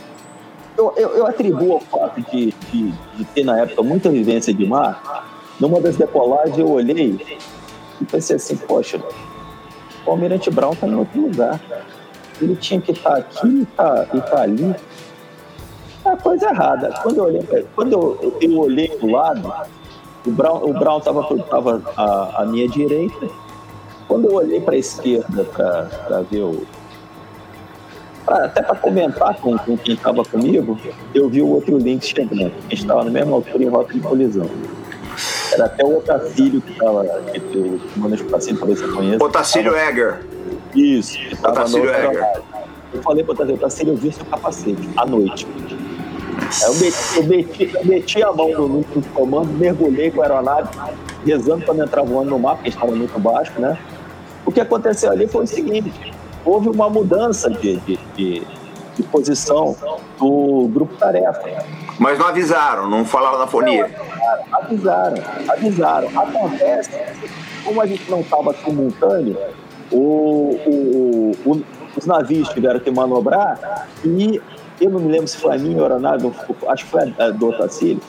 eu, eu, eu, atribuo ao fato de, de, de ter na época muita vivência de mar numa das decolagens eu olhei e pensei assim, poxa, o Almirante Brown está em outro lugar. Ele tinha que estar tá aqui e tá, tá ali. É coisa errada. Quando eu olhei, quando eu, eu olhei do lado, o Brown o Brown estava tava à, à minha direita. Quando eu olhei para a esquerda para ver o. Até para comentar com, com quem estava comigo, eu vi o outro link chegando. A gente estava na mesma altura em rota de colisão. Era até o Otacílio que estava que para ver se eu conheço. Otacílio tava... Egger. Isso. Otacílio Egger. Eu falei para o Otacílio, eu vi seu capacete à noite. Aí eu meti, eu meti, eu meti a mão no, no comando, mergulhei com a aeronave, rezando para não entrar voando no mar, porque estava muito baixo, né? O que aconteceu ali foi o seguinte: houve uma mudança de, de, de, de posição do grupo tarefa. Mas não avisaram, não falaram na fonia. Não, avisaram, avisaram. Acontece, como a gente não estava simultâneo, o, o, o, os navios tiveram que manobrar e eu não me lembro se foi a minha aeronave, acho que foi a do Otacílio,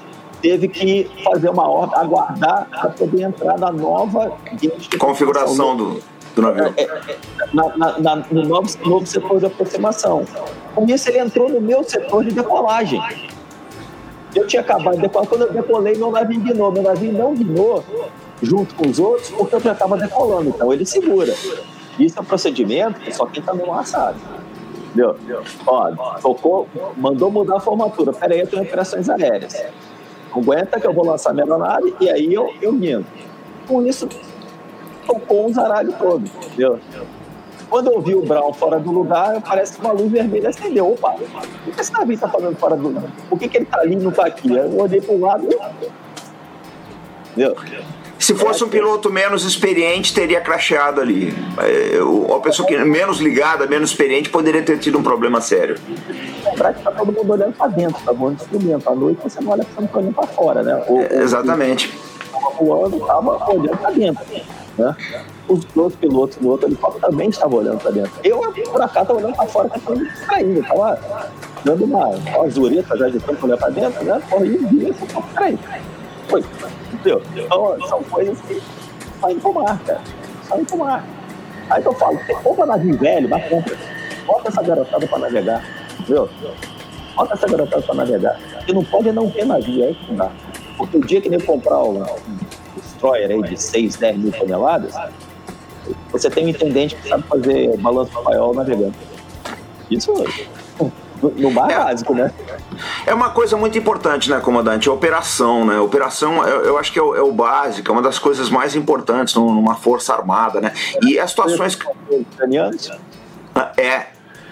teve que fazer uma ordem, aguardar para poder entrar na nova configuração do, do navio. É, é, na, na, na, no novo, novo setor de aproximação. Com isso, ele entrou no meu setor de decolagem. Eu tinha acabado de decolar, quando eu decolei, meu navio guinou. Meu navio não guinou junto com os outros, porque eu já estava decolando, então ele segura. Isso é um procedimento que só quem está no mar sabe. Entendeu? Ó, tocou, mandou mudar a formatura. Peraí, eu tenho operações aéreas. Aguenta que eu vou lançar minha aeronave e aí eu, eu guindo. Com isso, tocou um zaralho todo, entendeu? Quando eu vi o Brown fora do lugar, parece que uma luz vermelha acendeu. Opa, o que esse navio está fazendo fora do lugar? Por que, que ele está ali e não está aqui? Eu olhei para o lado Entendeu? Se fosse um piloto menos experiente, teria cracheado ali. É, uma pessoa que menos ligada, menos experiente, poderia ter tido um problema sério. Lembrar que tá todo mundo olhando para dentro, tá bom? Instrumento. À noite você não olha, você não tá olhando para fora, né? O, é, exatamente. Estava voando, estava olhando para dentro. Né? Os outros pilotos do outro helicóptero também estavam olhando para dentro. Eu, por acaso, estava olhando para fora, estava distraído, estava dando uma, uma zureta já de tanto olhar para dentro, né? Porra, e vi peraí. Foi. Entendeu? Então, são coisas que saem mar, cara. Saem pro mar. Aí que eu falo, compra navio velho, mas compra. Bota essa garotada para navegar. Entendeu? Bota essa garotada para navegar. Você não pode não ter navio, aí que não dá. Porque o dia que nem comprar um, um destroyer aí de 6, 10 mil toneladas, você tem um intendente que sabe fazer balanço paiol navegando. Isso no é, básico, né? É uma coisa muito importante, né, comandante? A operação, né? A operação, eu, eu acho que é o, é o, básico, é uma das coisas mais importantes numa força armada, né? E as situações. É,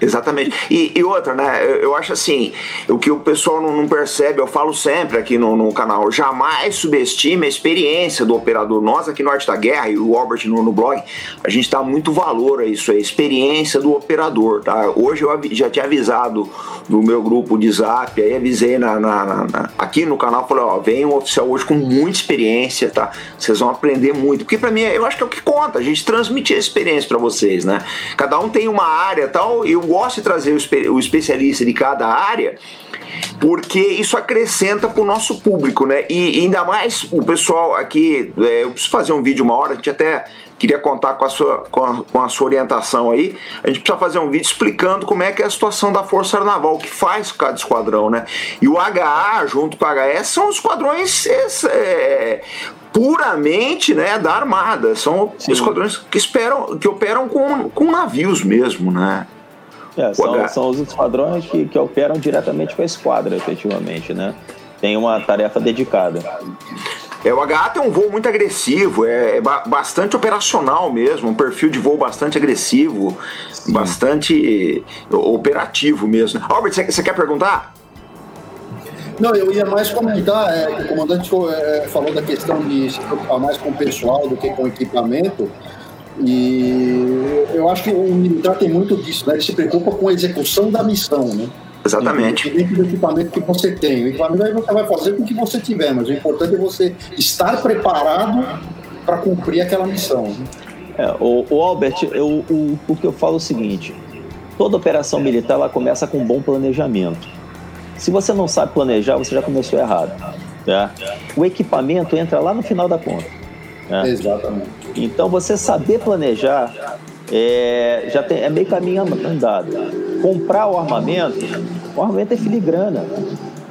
Exatamente. E, e, outra, né? Eu, eu, acho assim, o que o pessoal não, não percebe, eu falo sempre aqui no, no, canal, jamais subestime a experiência do operador. Nós aqui no Arte da Guerra e o Albert no, no blog, a gente dá muito valor a isso, a experiência do operador, tá? Hoje eu já tinha avisado no meu grupo de zap, aí avisei na, na, na, aqui no canal, falei, ó, vem um oficial hoje com muita experiência, tá? Vocês vão aprender muito. Porque para mim, eu acho que é o que conta, a gente transmitir a experiência para vocês, né? Cada um tem uma área tal, e eu gosto de trazer o, o especialista de cada área, porque isso acrescenta para o nosso público, né? E, ainda mais o pessoal aqui, é, eu preciso fazer um vídeo uma hora, a gente até queria contar com a, sua, com a, com, a, sua orientação aí. A gente precisa fazer um vídeo explicando como é que é a situação da Força Naval, o que faz cada esquadrão, né? E o HA, junto com o HS, são os esquadrões é, puramente né, da Armada. São Sim. esquadrões que, esperam, que operam com, com navios mesmo, né? É, são, são, os esquadrões que, que operam diretamente com a esquadra, efetivamente, né? Tem uma tarefa dedicada. É, o HA tem um voo muito agressivo, é, é bastante operacional mesmo, um perfil de voo bastante agressivo, Sim. bastante operativo mesmo. Albert, você quer perguntar? Não, eu ia mais comentar, é, o comandante é, falou da questão de se preocupar mais com o pessoal do que com o equipamento. E eu acho que o militar tem muito disso, né? Ele se preocupa com a execução da missão, né? Exatamente. Dentro do equipamento que você tem. O equipamento aí você vai fazer com o que você tiver, mas o importante é você estar preparado para cumprir aquela missão. Né? É, o, o Albert, eu, o, o que eu falo é o seguinte: toda operação militar ela começa com um bom planejamento. Se você não sabe planejar, você já começou errado. Tá? O equipamento entra lá no final da conta. Né? Exatamente. Então, você saber planejar é, já tem, é meio caminho andado. Comprar o armamento, o armamento é filigrana.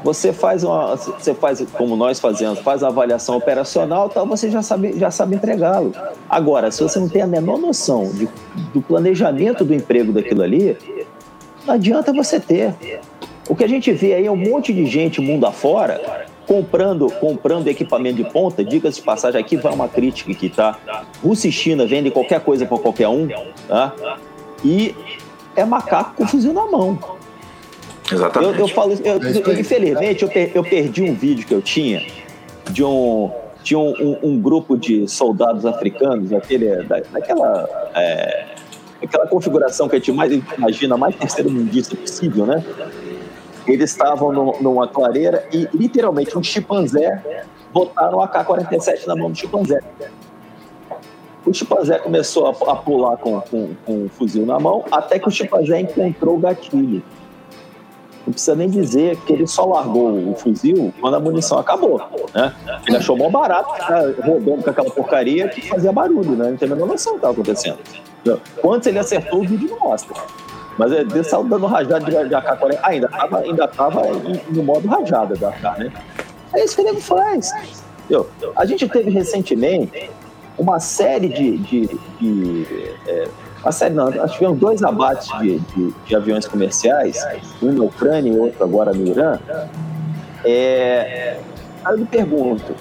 Você faz uma, você faz como nós fazemos, faz a avaliação operacional, tal, você já sabe, já sabe entregá-lo. Agora, se você não tem a menor noção de, do planejamento do emprego daquilo ali, não adianta você ter. O que a gente vê aí é um monte de gente mundo afora comprando, comprando equipamento de ponta. Diga-se de passagem, aqui vai uma crítica aqui, tá? Rússia e China vendem qualquer coisa para qualquer um, tá? E é macaco com fuzil na mão. Exatamente. Eu, eu falo, eu, eu, infelizmente, eu, per, eu perdi um vídeo que eu tinha de um tinha um, um, um grupo de soldados africanos, aquele, da, daquela é, aquela configuração que a gente mais imagina, mais terceiro mundista possível, né? Eles estavam numa clareira e, literalmente, um chimpanzé botaram o AK-47 na mão do chimpanzé. O chimpanzé começou a, a pular com, com, com, o fuzil na mão, até que o chimpanzé encontrou o gatilho. Não precisa nem dizer que ele só largou o fuzil quando a munição acabou. Né? Ele achou mó barato ficar rodando com aquela porcaria que fazia barulho, né? Não tem a menor noção do que estava acontecendo. Quantos ele acertou, o vídeo mostra. Mas é, ele saiu dando rajada de, de AK-40. Ah, ainda estava ainda tava no modo rajada da AK, né? É isso que ele faz. Entendeu? A gente teve recentemente uma série de. de, de é, uma série, não, nós tivemos dois abates de, de, de, aviões comerciais, um na Ucrânia e outro agora no Irã. É, aí eu me pergunto: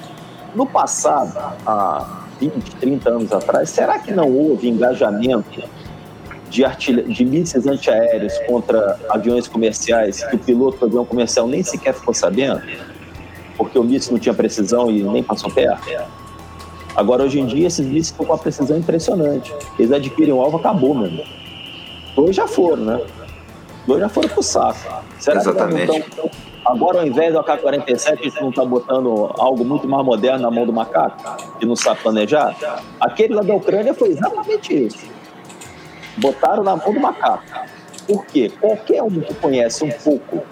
no passado, há 20, 30 anos atrás, será que não houve engajamento de, artilha... de mísseis antiaéreos contra aviões comerciais que o piloto do avião comercial nem sequer ficou sabendo, porque o míssil não tinha precisão e nem passou perto. Agora, hoje em dia, esses mísseis estão com uma precisão impressionante. Eles adquirem o alvo, acabou, meu irmão. Dois já foram, né? Dois já foram pro saco. Será Exatamente. Que agora, ao invés do AK-47, a gente não está botando algo muito mais moderno na mão do macaco, que não sabe planejar? Aquele lá da Ucrânia foi exatamente isso botaram na mão do macaco. Por quê? Qualquer um que conhece um pouco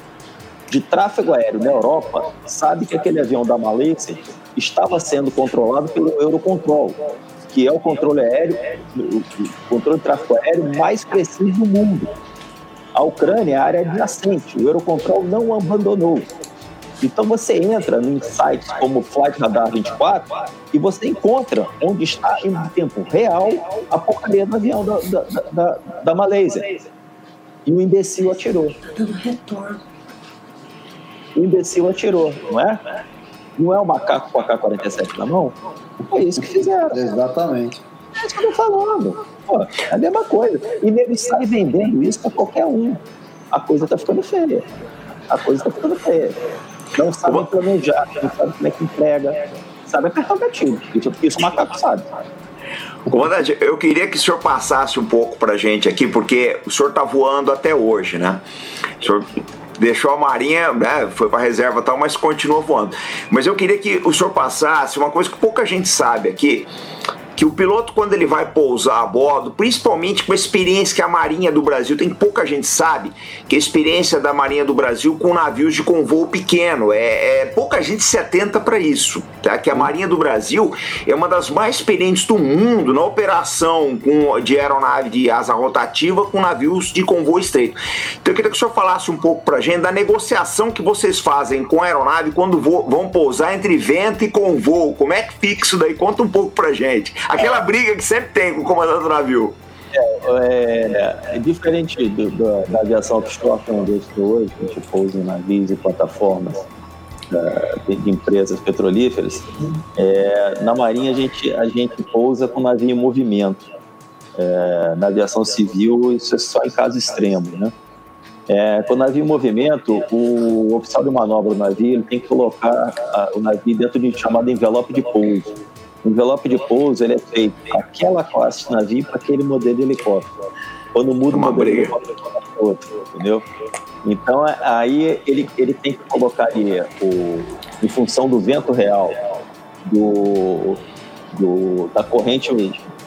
de tráfego aéreo na Europa sabe que aquele avião da Malaysia estava sendo controlado pelo Eurocontrol, que é o controle aéreo, o controle de tráfego aéreo mais preciso do mundo. A Ucrânia é a área adjacente, o Eurocontrol não abandonou. Então você entra em sites como Flight Radar 24 e você encontra onde está em tempo real a porcaria do avião da, da, da, da Malásia. E o imbecil atirou. O imbecil atirou, não é? Não é o macaco com a K-47 na mão? Foi isso que fizeram. Exatamente. É isso que eu tô falando. Pô, é a mesma coisa. E eles saem vendendo isso para qualquer um. A coisa tá ficando feia. A coisa tá ficando feia. Não sabem planejar, não sabem como é que entrega, sabe apertar o gatilho. Isso, o macaco sabe. Comandante, eu queria que o senhor passasse um pouco pra gente aqui, porque o senhor tá voando até hoje, né? O senhor deixou a Marinha, né, foi para reserva e tal, mas continua voando. Mas eu queria que o senhor passasse uma coisa que pouca gente sabe aqui, que o piloto, quando ele vai pousar a bordo, principalmente com a experiência que a Marinha do Brasil tem, pouca gente sabe, que a experiência da Marinha do Brasil com navios de convoo pequeno, é, é pouca gente se atenta para isso, tá? Que a Marinha do Brasil é uma das mais experientes do mundo na operação com, de aeronave de asa rotativa com navios de convoo estreito. Então eu queria que o senhor falasse um pouco para a gente da negociação que vocês fazem com a aeronave quando vão pousar entre vento e convoo. Como é que fica isso daí? Conta um pouco para gente. Aquela é. briga que sempre tem com o comandante do navio. É, é, é diferente do, do, da aviação offshore que eu estou hoje, que pousa em navios e plataformas é, de, empresas petrolíferas. É, na Marinha a gente, a gente pousa com navio em movimento. É, na aviação civil isso é só em caso extremo, né? É, o navio em movimento, o oficial de manobra do navio ele tem que colocar a, o navio dentro de um chamado envelope de pouso. O envelope de pouso ele é feito aquela classe de navio para aquele modelo de helicóptero. Quando muda o modelo de helicóptero, para outro, entendeu? Então aí ele, ele tem que colocar ali, o, em função do vento real, do, do, da corrente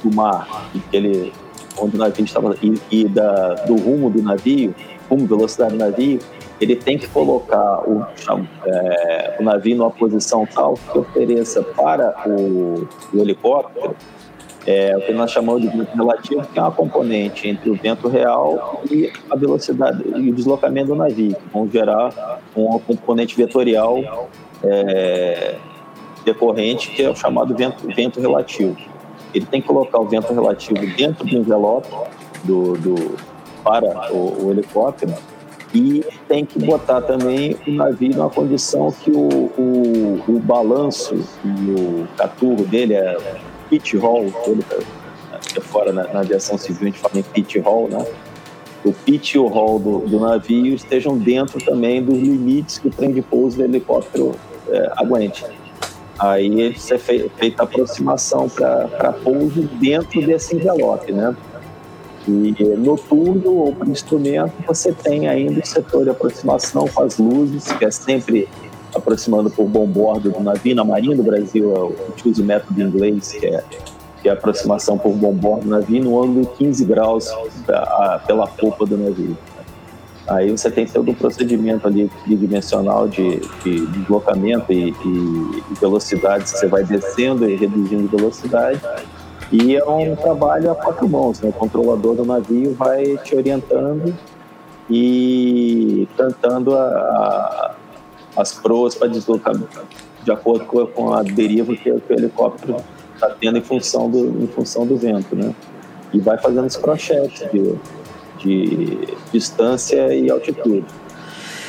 do mar, ele, onde o navio estava, e, e da, do rumo do navio, rumo, velocidade do navio, ele tem que colocar o, é, o navio numa posição tal que ofereça para o, o helicóptero é, o que nós chamamos de vento relativo, que é uma componente entre o vento real e a velocidade e o deslocamento do navio, que vão gerar uma componente vetorial é, decorrente, que é o chamado vento, vento relativo. Ele tem que colocar o vento relativo dentro do envelope do, do para o, o helicóptero e tem que botar também o navio numa condição que o, o, o balanço e o caturro dele é pit roll, ele é fora na, na, aviação civil a gente fala em pit roll, né? O pit e o roll do, do, navio estejam dentro também dos limites que o trem de pouso do helicóptero é, aguente. Aí é feita a aproximação para pouso dentro desse envelope, né? E no tubo ou para instrumento você tem ainda o setor de aproximação com as luzes, que é sempre aproximando por bombordo do navio. Na Marinha do Brasil eu uso o método inglês, que é, que é aproximação por bombordo do navio no ângulo de 15 graus pela polpa do navio. Aí você tem todo um procedimento ali tridimensional de, de deslocamento e, e velocidade, você vai descendo e reduzindo velocidade e é um trabalho a quatro mãos, né? O controlador do navio vai te orientando e cantando a, a, as proas para deslocar de acordo com, a deriva que, o helicóptero está tendo em função, do, em função do vento, né? E vai fazendo os crochets de, de distância e altitude.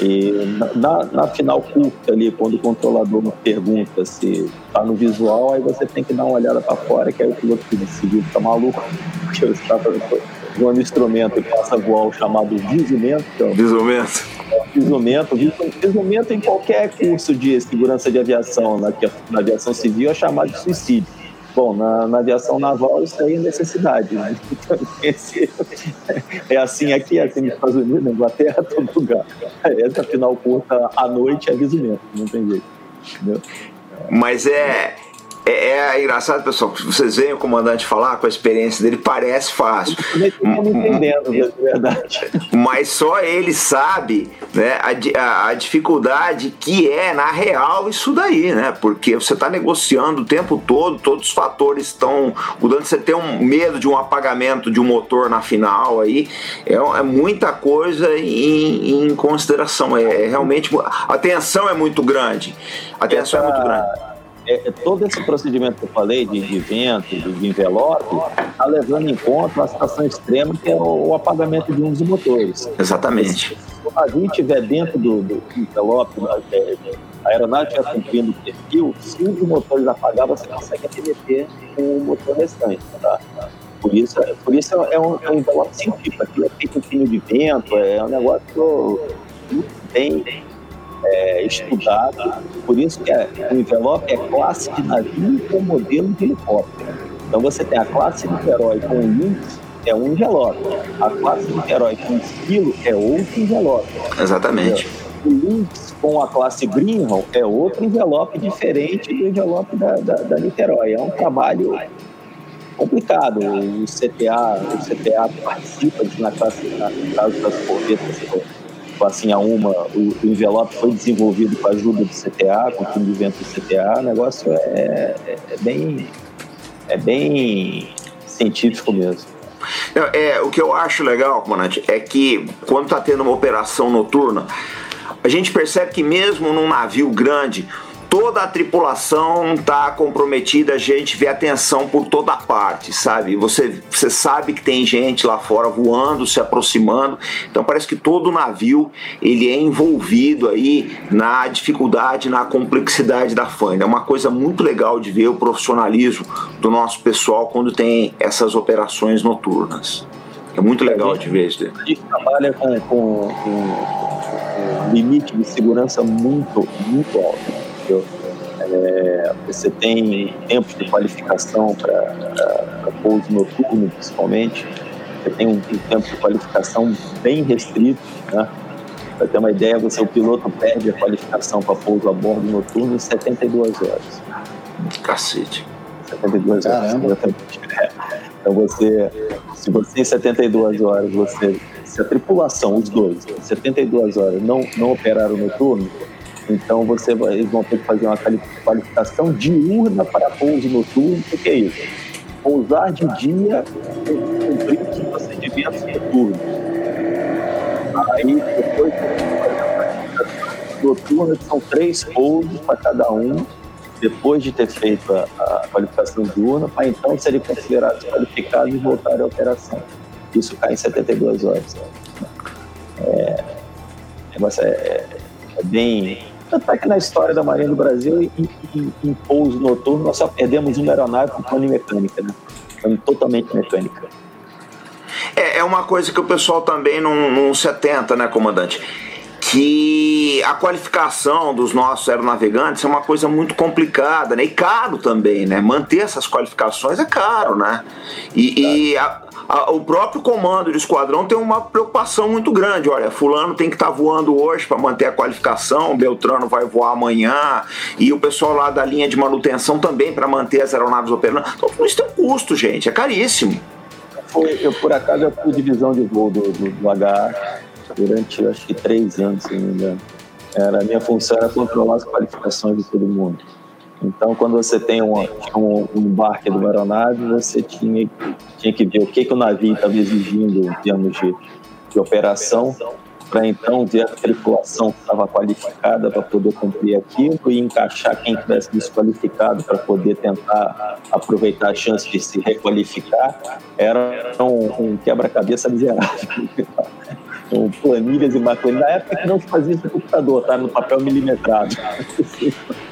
E na, na, final curta ali, quando o controlador pergunta se está no visual, aí você tem que dar uma olhada para fora, que aí o piloto que decidiu está maluco, porque você está voando instrumento e passa a voar chamado visumento. Então, visumento. Visumento. Visumento em qualquer curso de segurança de aviação, na, na aviação civil, é chamado de suicídio. Bom, na, na, aviação naval isso aí é necessidade, né? Então, esse, é assim aqui, é assim nos Estados Unidos, na Inglaterra, todo lugar. Essa final curta à noite é aviso mesmo, não tem jeito. Entendeu? Mas é, é, é, engraçado, pessoal, que vocês veem o comandante falar com a experiência dele, parece fácil. Entendendo, de verdade. Mas só ele sabe né, a, a, a, dificuldade que é, na real, isso daí, né? Porque você está negociando o tempo todo, todos os fatores estão mudando. Você tem um medo de um apagamento de um motor na final aí, é, é muita coisa em, em consideração. É, é, realmente. A tensão é muito grande. A tensão Essa... é muito grande é, é, todo esse procedimento que eu falei de, de vento, de, envelope, está levando em conta a situação extrema que é o, o, apagamento de um dos motores. Exatamente. Se o navio estiver dentro do, do envelope, é, a aeronave estiver cumprindo o perfil, se um dos motores apagar, você consegue arremeter com o motor restante. Tá? Por isso, por isso é um, é um envelope científico. Aqui é feito um fino de vento, é um negócio muito bem é, estudado. Por isso que é, o envelope é classe de navio com modelo de helicóptero. Então você tem a classe Niterói com Lynx, é um envelope. A classe Niterói com esquilo é outro envelope. Exatamente. O com a classe Greenham é outro envelope diferente do envelope da, da, da Niterói. É um trabalho complicado. O CTA, o CTA participa de, na classe, na, no caso das corvetas, assim a uma, o, o, envelope foi desenvolvido com a ajuda do CTA, com o time de vento do CTA. O negócio é, é, é bem, é bem científico mesmo. É, o que eu acho legal, comandante, é que quando está tendo uma operação noturna, a gente percebe que mesmo num navio grande, toda a tripulação tá comprometida, a gente vê atenção por toda parte, sabe? Você, você sabe que tem gente lá fora voando, se aproximando, então parece que todo navio ele é envolvido aí na dificuldade, na complexidade da faina. É uma coisa muito legal de ver o profissionalismo do nosso pessoal quando tem essas operações noturnas. É muito legal de ver isso. A gente trabalha com, com, com um limite de segurança muito, muito alto entendeu? É, você tem tempos de qualificação para pouso noturno, principalmente. Você tem um, um, tempo de qualificação bem restrito, né? Para ter uma ideia, você, o piloto perde a qualificação para pouso a bordo noturno em 72 horas. Cacete. 72 horas. É. Então você, se você em 72 horas, você, se a tripulação, os dois, 72 horas não, não operar o noturno, então você, eles vão ter que fazer uma qualificação diurna para pouso noturno. O que é isso? Pousar de dia cumprir os procedimentos noturnos. Aí depois noturna são três pousos para cada um, depois de ter feito a, a qualificação diurna, para então serem considerados qualificados e voltarem à operação. Isso cai em 72 horas. É, negócio é, é bem tanto é que na história da Marinha do Brasil, em, em, em pouso noturno, nós só perdemos uma aeronave com pane mecânica, né? Pane totalmente mecânica. É, é uma coisa que o pessoal também não, não se atenta, né, comandante? que a qualificação dos nossos aeronavegantes é uma coisa muito complicada, né? E caro também, né? Manter essas qualificações é caro, né? E, e a, a, o próprio comando de esquadrão tem uma preocupação muito grande. Olha, fulano tem que estar tá voando hoje para manter a qualificação, Beltrano vai voar amanhã, e o pessoal lá da linha de manutenção também para manter as aeronaves operando. Então, isso tem um custo, gente, é caríssimo. Eu, por acaso, eu fui divisão de voo do, do, do H durante, acho que, três anos, se não me engano. Era, a minha função era controlar as qualificações de todo mundo. Então, quando você tem um, um, um embarque uma aeronave, você tinha, tinha que ver o que, que o navio estava exigindo em termos de, de operação, para então ver a tripulação que estava qualificada para poder cumprir aquilo e encaixar quem tivesse desqualificado para poder tentar aproveitar a chance de se requalificar. Era um, um quebra-cabeça miserável. Com planilhas e macronas. Na época que não se fazia isso no computador, tá? No papel milimetrado.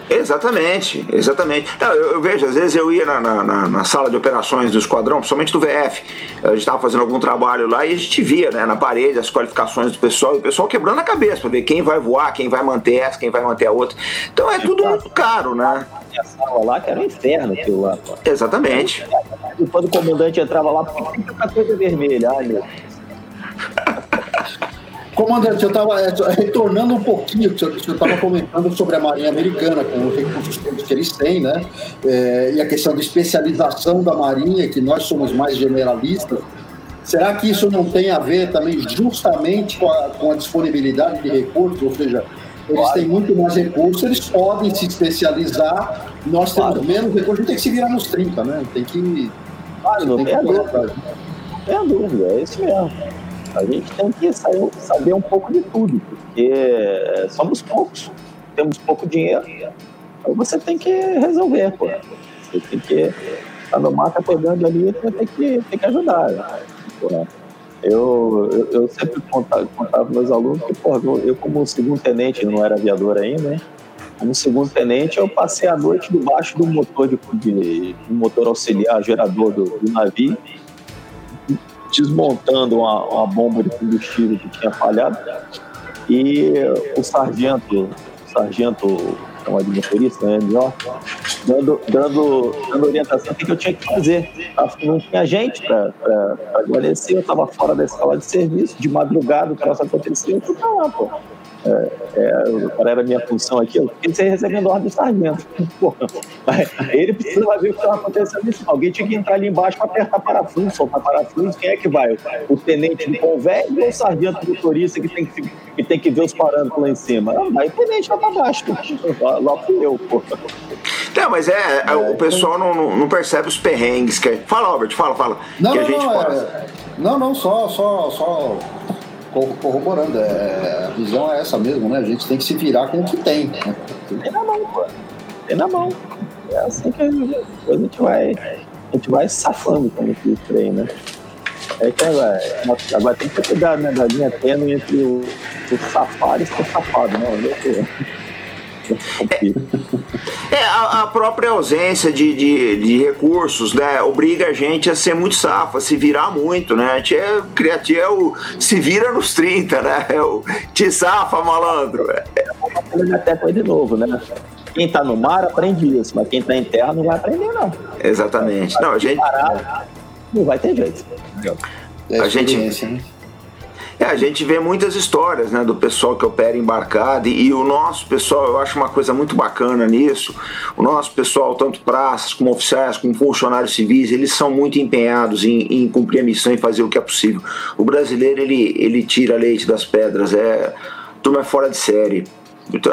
Exatamente, exatamente. Não, eu, eu, vejo, às vezes eu ia na, na, na, sala de operações do esquadrão, principalmente do VF, a gente estava fazendo algum trabalho lá e a gente via né, na parede as qualificações do pessoal, e o pessoal quebrando a cabeça para ver quem vai voar, quem vai manter essa, quem vai manter a outra. Então é tudo muito caro, né? A sala lá que era um inferno aquilo lá. Pô. Exatamente. Quando o comandante entrava lá, por que coisa vermelha? Ai, meu Comandante, eu estava é, retornando um pouquinho, você estava comentando sobre a Marinha Americana, com os recursos que eles têm, né? É, e a questão da especialização da Marinha, que nós somos mais generalistas. Será que isso não tem a ver também justamente com a, com a disponibilidade de recursos? Ou seja, eles claro. têm muito mais recursos, eles podem se especializar, nós temos claro. menos recursos, a gente tem que se virar nos 30, né? Tem que. Claro, não tem, tem dúvida. Não tem dúvida, é isso mesmo. A gente tem que saber um pouco de tudo, porque somos poucos, temos pouco dinheiro. Então você tem que resolver, pô. Você tem que. Tá no mata pegando ali, você tem que, tem que ajudar. Né? Eu, eu, eu, sempre contava, contava meus alunos que, pô, eu, como segundo tenente, não era aviador ainda, hein? como segundo tenente, eu passei a noite debaixo do motor de, de do motor auxiliar, gerador do, do navio, desmontando uma, uma, bomba de combustível que tinha falhado. E o sargento, sargento chama de motorista, né, dando, dando, dando orientação do que eu tinha que fazer. Não tinha gente para agradecer, eu estava fora da escola de serviço, de madrugada o troço aconteceu, eu fui lá, pô. É, é, qual era a minha função aqui? Eu fiquei recebendo ordem do sargento. Porra, ele precisa ver o que estava acontecendo isso. Alguém tinha que entrar ali embaixo para apertar parafuso, soltar parafuso. Quem é que vai? O tenente do convélio ou o sargento motorista que tem que, que tem que ver os parâmetros lá em cima? Vai o tenente lá para baixo. Lá, lá fui eu, porra. Não, mas é, é, o pessoal não, não percebe os perrengues. Que... Fala, Albert, fala, fala. Não, que não, a gente não, pode... é... não, não, só, só, só corroborando. É, a visão é essa mesmo, né? A gente tem que se virar com o que tem. Né? Tem na mão, pô. Tem na mão. É assim que a gente vai, a gente vai safando como que treina. É que agora, agora tem que ter cuidado, né? Da linha tênue entre o, o safado e o safado, né? É, a, a, própria ausência de, de, de, recursos, né, obriga a gente a ser muito safo, a se virar muito, né? A gente é criativo, é o, se vira nos 30, né? É o te safa, malandro. É. Até foi de novo, né? Quem tá no mar aprende isso, mas quem tá em terra não vai aprender, não. Exatamente. Não, a gente. não vai ter jeito. É a gente. Né? É, a gente vê muitas histórias né, do pessoal que opera embarcado e, e, o nosso pessoal, eu acho uma coisa muito bacana nisso. O nosso pessoal, tanto praças como oficiais, como funcionários civis, eles são muito empenhados em, em cumprir a missão e fazer o que é possível. O brasileiro, ele, ele tira leite das pedras, é, turma é fora de série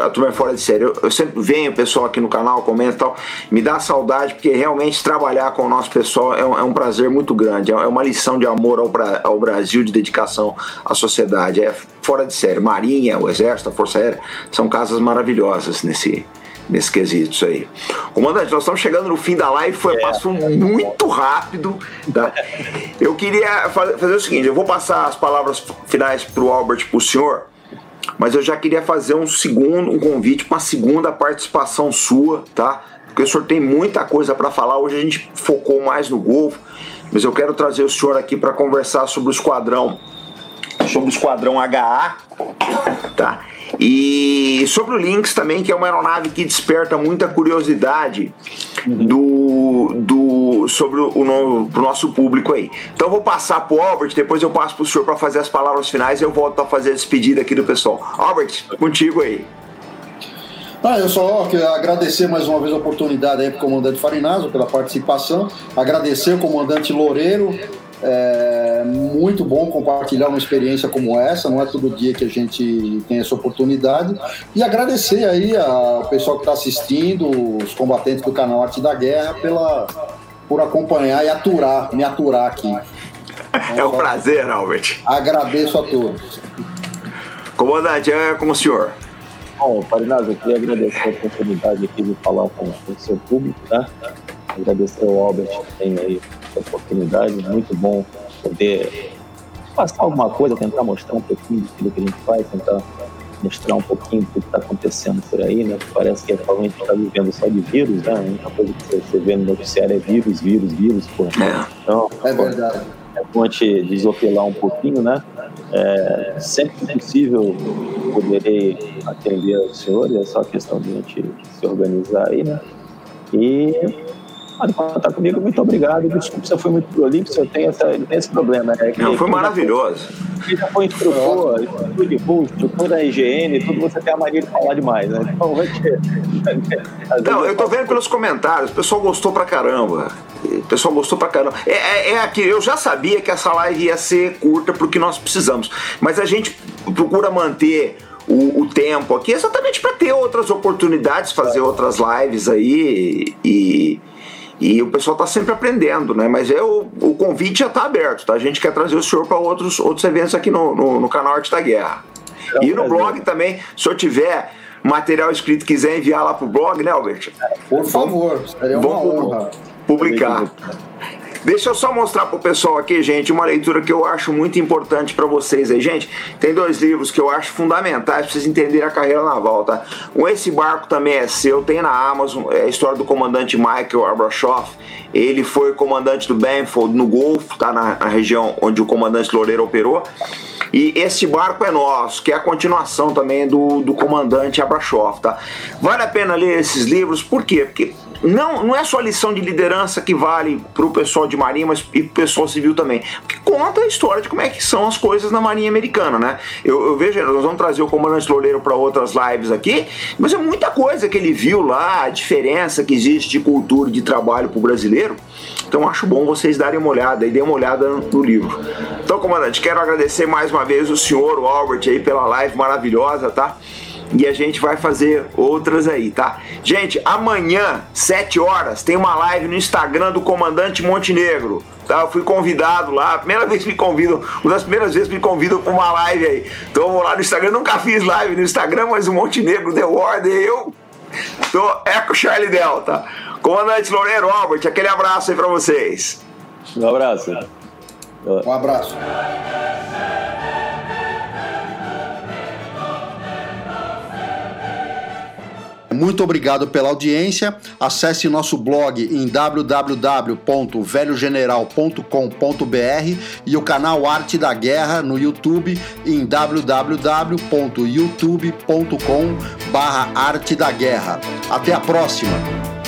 a turma é fora de série. Eu, eu, sempre venho, pessoal aqui no canal, comenta e tal, me dá saudade, porque realmente trabalhar com o nosso pessoal é um, é um prazer muito grande, é, é uma lição de amor ao, ao, Brasil, de dedicação à sociedade. É fora de série. Marinha, o Exército, a Força Aérea, são casas maravilhosas nesse, nesse quesito isso aí. Comandante, nós estamos chegando no fim da live, foi, é. passou muito rápido. Tá? Eu queria fazer o seguinte, eu vou passar as palavras finais para o Albert, para o senhor, mas eu já queria fazer um segundo, um convite para uma segunda participação sua, tá? Porque o senhor tem muita coisa para falar. Hoje a gente focou mais no Golfo, mas eu quero trazer o senhor aqui para conversar sobre o esquadrão, sobre o esquadrão HA, tá? E sobre o Lynx também, que é uma aeronave que desperta muita curiosidade do, do, sobre o no, pro nosso público aí. Então eu vou passar pro Albert, depois eu passo pro senhor para fazer as palavras finais e eu volto a fazer a despedida aqui do pessoal. Albert, contigo aí. Ah, eu só quero agradecer mais uma vez a oportunidade aí para o comandante Farinazo pela participação, agradecer o comandante Loureiro é muito bom compartilhar uma experiência como essa, não é todo dia que a gente tem essa oportunidade. E agradecer aí ao pessoal que está assistindo, os combatentes do canal Arte da Guerra, pela, por acompanhar e aturar, me aturar aqui. é um prazer, Albert. Agradeço a todos. Comandante, é com o senhor. Bom, Parinazzo, eu queria agradecer a oportunidade aqui de falar com, o seu público, tá? Agradecer ao Albert que tem aí oportunidade, muito bom poder passar alguma coisa, tentar mostrar um pouquinho do que a gente faz, tentar mostrar um pouquinho do que está acontecendo por aí, né? Parece que a gente está vivendo só de vírus, né? A única coisa que você vê no noticiário é vírus, vírus, vírus, pô. É. Então, é verdade. É bom te desopilar um pouquinho, né? É, sempre que possível poderei atender aos senhores, é só questão de a gente se organizar aí, né? E pode contar comigo, muito obrigado. Desculpa se eu fui muito prolixo, eu tenho, essa, eu tenho esse problema. Né? Não, foi maravilhoso. Quem já foi instrutor, instrutor de voo, instrutor da IGN, tudo você tem a mania de falar demais, né? Então vai ter. Não, eu tô vendo pelos comentários, o pessoal gostou pra caramba. O pessoal gostou pra caramba. É, é, é aqui, eu já sabia que essa live ia ser curta porque nós precisamos, mas a gente procura manter o, o, tempo aqui exatamente para ter outras oportunidades, fazer outras lives aí e, e o pessoal está sempre aprendendo, né? Mas eu, o convite já está aberto, tá? A gente quer trazer o senhor para outros, outros eventos aqui no, no, no canal Arte da Guerra. É e no blog também, se o senhor tiver material escrito quiser enviar lá pro blog, né, Albert? Por favor, seria uma honra. Publicar. Deixa eu só mostrar pro pessoal aqui, gente, uma leitura que eu acho muito importante para vocês aí, gente. Tem dois livros que eu acho fundamentais para vocês entenderem a carreira naval, tá? Um, esse barco também é seu, tem na Amazon, é a história do comandante Michael Abrashoff. Ele foi comandante do Benfold no Golfo, tá na, na região onde o comandante Loureiro operou. E esse barco é nosso, que é a continuação também do, do comandante Abrashoff, tá? Vale a pena ler esses livros, por quê? Porque não, não é só a lição de liderança que vale para o pessoal de marinha, mas e pro pessoal civil também. Porque conta a história de como é que são as coisas na marinha americana, né? Eu, eu vejo, nós vamos trazer o comandante Loureiro para outras lives aqui, mas é muita coisa que ele viu lá, a diferença que existe de cultura e de trabalho para o brasileiro. Então acho bom vocês darem uma olhada e dêem uma olhada no livro. Então, comandante, quero agradecer mais uma vez o senhor, o Albert, aí pela live maravilhosa, tá? E a gente vai fazer outras aí, tá? Gente, amanhã, 7 horas, tem uma live no Instagram do Comandante Montenegro. Tá? Eu fui convidado lá, primeira vez que me convidam, uma das primeiras vezes que me convidam para uma live aí. Então vou lá no Instagram, nunca fiz live no Instagram, mas o Montenegro deu ordem, eu tô Eco Charlie Delta. Comandante Loureiro Albert, aquele abraço aí para vocês. Um abraço. Um abraço. Muito obrigado pela audiência. Acesse nosso blog em www.velhogeneral.com.br e o canal Arte da Guerra no YouTube em www.youtube.com/arte da guerra. Até a próxima.